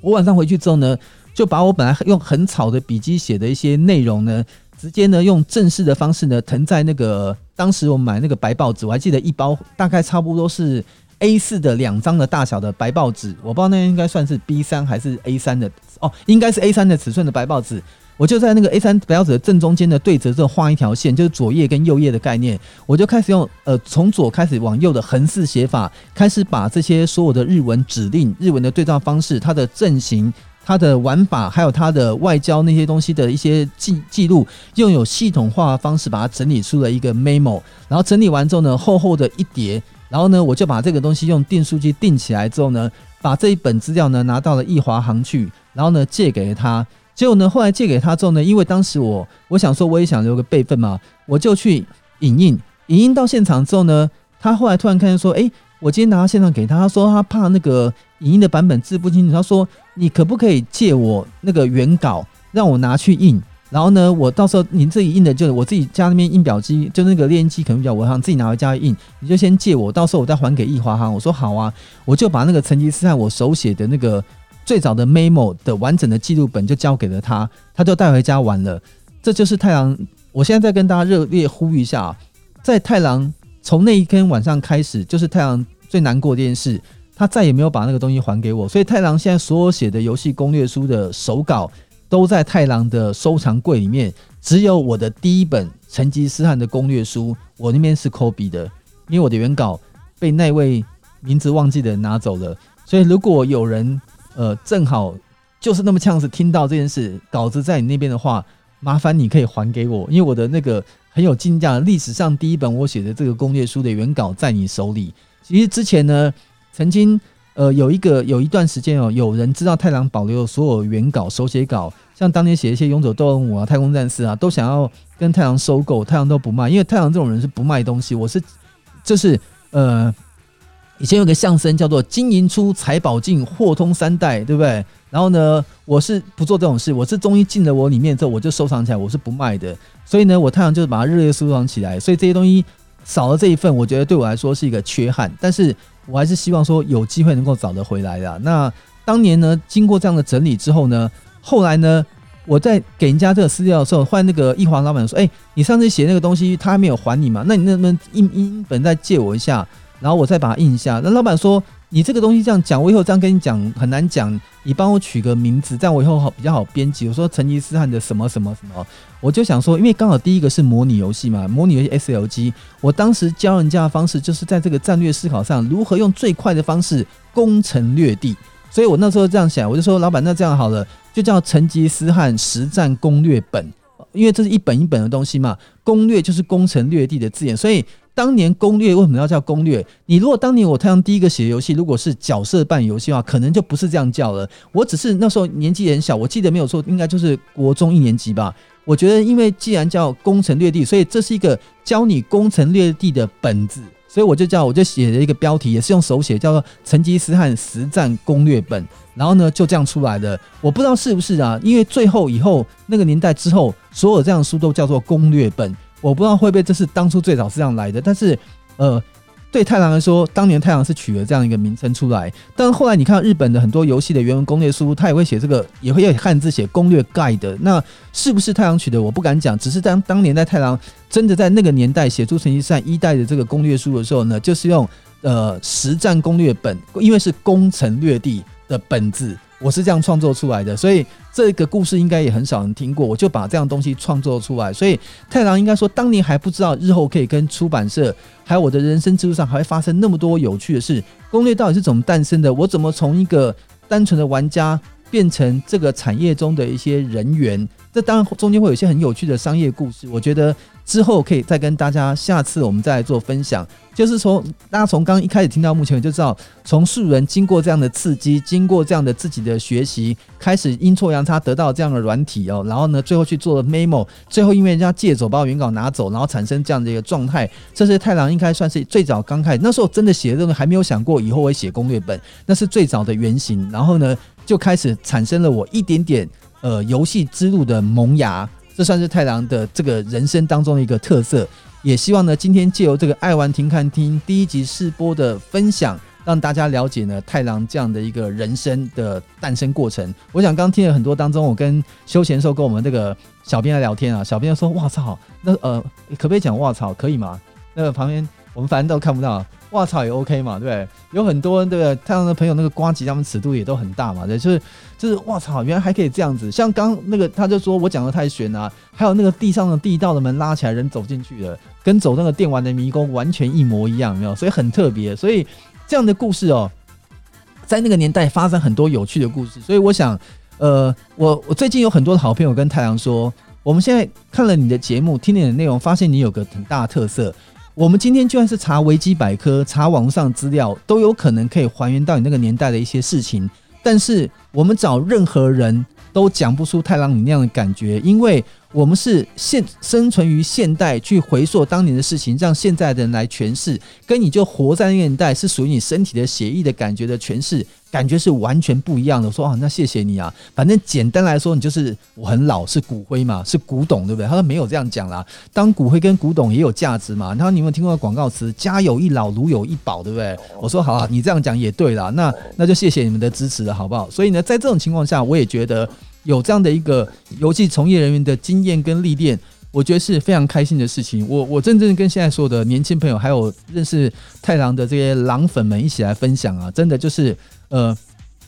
Speaker 1: 我晚上回去之后呢，就把我本来用很草的笔记写的一些内容呢，直接呢用正式的方式呢腾在那个。当时我买那个白报纸，我还记得一包大概差不多是 A 四的两张的大小的白报纸，我不知道那应该算是 B 三还是 A 三的哦，应该是 A 三的尺寸的白报纸。我就在那个 A 三白报纸的正中间的对折这画一条线，就是左页跟右页的概念。我就开始用呃从左开始往右的横式写法，开始把这些所有的日文指令、日文的对照方式、它的阵型。它的玩法，还有它的外交那些东西的一些记记录，用有系统化的方式把它整理出了一个 memo，然后整理完之后呢，厚厚的一叠，然后呢，我就把这个东西用订书机订起来之后呢，把这一本资料呢拿到了易华行去，然后呢借给了他。结果呢，后来借给他之后呢，因为当时我我想说我也想留个备份嘛，我就去影印，影印到现场之后呢，他后来突然看见说，诶，我今天拿到现场给他，他说他怕那个影音的版本字不清楚，他说你可不可以借我那个原稿，让我拿去印？然后呢，我到时候你自己印的就我自己家那边印表机，就那个练印机可能比较我想自己拿回家印，你就先借我，到时候我再还给易华哈。我说好啊，我就把那个成吉思汗我手写的那个最早的 memo 的完整的记录本就交给了他，他就带回家玩了。这就是太郎，我现在再跟大家热烈呼吁一下，在太郎从那一天晚上开始，就是太郎最难过的一件事，他再也没有把那个东西还给我，所以太郎现在所有写的游戏攻略书的手稿。都在太郎的收藏柜里面，只有我的第一本成吉思汗的攻略书，我那边是 copy 的，因为我的原稿被那位名字忘记的人拿走了。所以如果有人呃正好就是那么呛子听到这件事，稿子在你那边的话，麻烦你可以还给我，因为我的那个很有进价，历史上第一本我写的这个攻略书的原稿在你手里。其实之前呢，曾经。呃，有一个有一段时间哦，有人知道太郎保留所有原稿、手写稿，像当年写一些《勇者斗恶魔》啊、《太空战士》啊，都想要跟太郎收购，太郎都不卖，因为太郎这种人是不卖东西。我是就是呃，以前有个相声叫做“金银出，财宝进，货通三代”，对不对？然后呢，我是不做这种事，我是终于进了我里面之后，我就收藏起来，我是不卖的。所以呢，我太阳就是把它热烈收藏起来。所以这些东西少了这一份，我觉得对我来说是一个缺憾，但是。我还是希望说有机会能够找得回来的。那当年呢，经过这样的整理之后呢，后来呢，我在给人家这个资料的时候，换那个易华老板说：“哎，你上次写那个东西，他还没有还你嘛？那你能不能印印本再借我一下，然后我再把它印一下？”那老板说。你这个东西这样讲，我以后这样跟你讲很难讲。你帮我取个名字，这样我以后好比较好编辑。我说成吉思汗的什么什么什么，我就想说，因为刚好第一个是模拟游戏嘛，模拟游戏 SLG。我当时教人家的方式就是在这个战略思考上，如何用最快的方式攻城略地。所以我那时候这样想，我就说老板，那这样好了，就叫成吉思汗实战攻略本，因为这是一本一本的东西嘛，攻略就是攻城略地的字眼，所以。当年攻略为什么要叫攻略？你如果当年我太阳第一个写的游戏，如果是角色扮演游戏的话，可能就不是这样叫了。我只是那时候年纪很小，我记得没有错，应该就是国中一年级吧。我觉得，因为既然叫攻城略地，所以这是一个教你攻城略地的本子，所以我就叫我就写了一个标题，也是用手写，叫做《成吉思汗实战攻略本》。然后呢，就这样出来的。我不知道是不是啊？因为最后以后那个年代之后，所有这样的书都叫做攻略本。我不知道会不会这是当初最早是这样来的，但是，呃，对太郎来说，当年太郎是取了这样一个名称出来。但后来你看日本的很多游戏的原文攻略书，他也会写这个，也会用汉字写攻略 guide。那是不是太郎取的？我不敢讲。只是当当年在太郎真的在那个年代写出成吉思汗一代的这个攻略书的时候呢，就是用呃实战攻略本，因为是攻城略地的本子。我是这样创作出来的，所以这个故事应该也很少人听过。我就把这样东西创作出来，所以太郎应该说当年还不知道日后可以跟出版社，还有我的人生之路上还会发生那么多有趣的事。攻略到底是怎么诞生的？我怎么从一个单纯的玩家变成这个产业中的一些人员？这当然中间会有一些很有趣的商业故事。我觉得之后可以再跟大家，下次我们再来做分享。就是从大家从刚一开始听到目前，就知道从素人经过这样的刺激，经过这样的自己的学习，开始阴错阳差得到这样的软体哦，然后呢，最后去做了 memo，最后因为人家借走把我原稿拿走，然后产生这样的一个状态。这是太郎应该算是最早刚开始那时候真的写的东西，还没有想过以后会写攻略本，那是最早的原型。然后呢，就开始产生了我一点点呃游戏之路的萌芽，这算是太郎的这个人生当中的一个特色。也希望呢，今天借由这个爱玩停看听第一集试播的分享，让大家了解呢太郎这样的一个人生的诞生过程。我想刚听了很多当中，我跟休闲兽跟我们这个小编来聊天啊，小编说：“哇操，那呃，可不可以讲哇操？可以吗？”那个旁边我们反正都看不到。哇操也 OK 嘛，对？有很多对不对？太阳的朋友那个瓜吉他们尺度也都很大嘛，对，就是就是哇操，原来还可以这样子。像刚那个他就说我讲的太玄啊，还有那个地上的地道的门拉起来，人走进去了，跟走那个电玩的迷宫完全一模一样，没有？所以很特别。所以这样的故事哦，在那个年代发生很多有趣的故事。所以我想，呃，我我最近有很多的好朋友跟太阳说，我们现在看了你的节目，听你的内容，发现你有个很大的特色。我们今天就算是查维基百科、查网上资料，都有可能可以还原到你那个年代的一些事情。但是我们找任何人都讲不出太郎你那样的感觉，因为我们是现生存于现代，去回溯当年的事情，让现在的人来诠释，跟你就活在那个年代，是属于你身体的血液的感觉的诠释。感觉是完全不一样的。我说啊，那谢谢你啊。反正简单来说，你就是我很老，是骨灰嘛，是古董，对不对？他说没有这样讲啦。当骨灰跟古董也有价值嘛。然后你有没有听过广告词“家有一老，如有一宝”，对不对？我说好啊，你这样讲也对啦。那那就谢谢你们的支持了，好不好？所以呢，在这种情况下，我也觉得有这样的一个游戏从业人员的经验跟历练，我觉得是非常开心的事情。我我真正跟现在所有的年轻朋友，还有认识太郎的这些狼粉们一起来分享啊，真的就是。呃，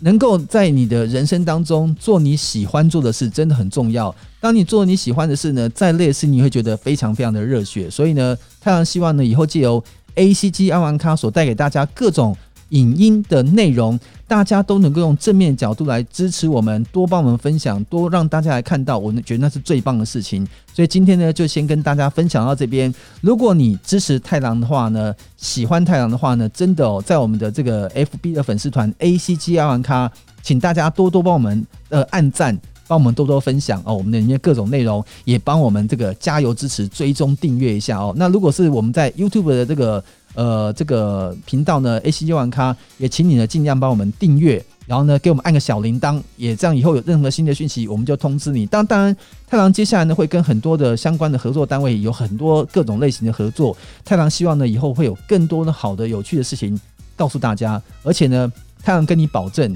Speaker 1: 能够在你的人生当中做你喜欢做的事，真的很重要。当你做你喜欢的事呢，再累的事你会觉得非常非常的热血。所以呢，太郎希望呢，以后借由 ACG 爱玩咖所带给大家各种。影音的内容，大家都能够用正面角度来支持我们，多帮我们分享，多让大家来看到，我们觉得那是最棒的事情。所以今天呢，就先跟大家分享到这边。如果你支持太郎的话呢，喜欢太郎的话呢，真的哦，在我们的这个 FB 的粉丝团 ACG 爱玩咖，请大家多多帮我们呃按赞，帮我们多多分享哦，我们的里面各种内容也帮我们这个加油支持，追踪订阅一下哦。那如果是我们在 YouTube 的这个。呃，这个频道呢，ACG 爱玩咖也请你呢尽量帮我们订阅，然后呢给我们按个小铃铛，也这样以后有任何新的讯息，我们就通知你。当当然，太郎接下来呢会跟很多的相关的合作单位有很多各种类型的合作。太郎希望呢以后会有更多的好的有趣的事情告诉大家，而且呢，太郎跟你保证，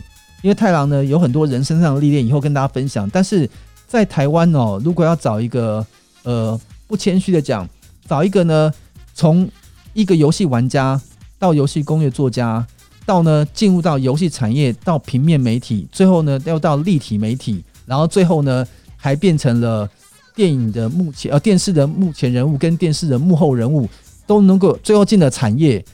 Speaker 1: 因为太郎呢有很多人生上的历练，以后跟大家分享。但是在台湾哦，如果要找一个呃不谦虚的讲，找一个呢从。一个游戏玩家到游戏工业作家，到呢进入到游戏产业，到平面媒体，最后呢要到立体媒体，然后最后呢还变成了电影的幕前呃电视的幕前人物跟电视的幕后人物，都能够最后进了产业。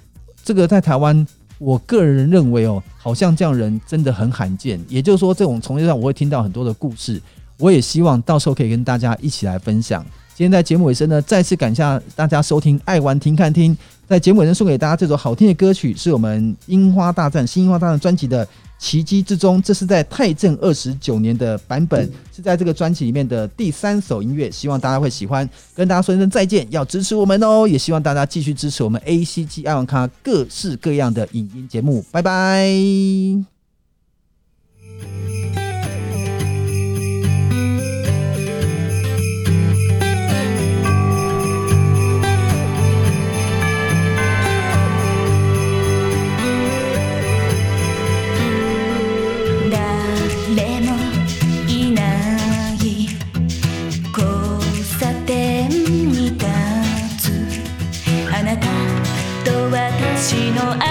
Speaker 1: 这个在台湾，我个人认为哦，好像这样人真的很罕见。也就是说，这种从业上我会听到很多的故事，我也希望到时候可以跟大家一起来分享。今天在节目尾声呢，再次感谢大家收听《爱玩听看听》。在节目尾声送给大家这首好听的歌曲，是我们《樱花大战》新《樱花大战》专辑的《奇迹之中》，这是在太正二十九年的版本，是在这个专辑里面的第三首音乐。希望大家会喜欢，跟大家说一声再见，要支持我们哦！也希望大家继续支持我们 ACG 爱玩咖各式各样的影音节目。拜拜。
Speaker 2: 私の愛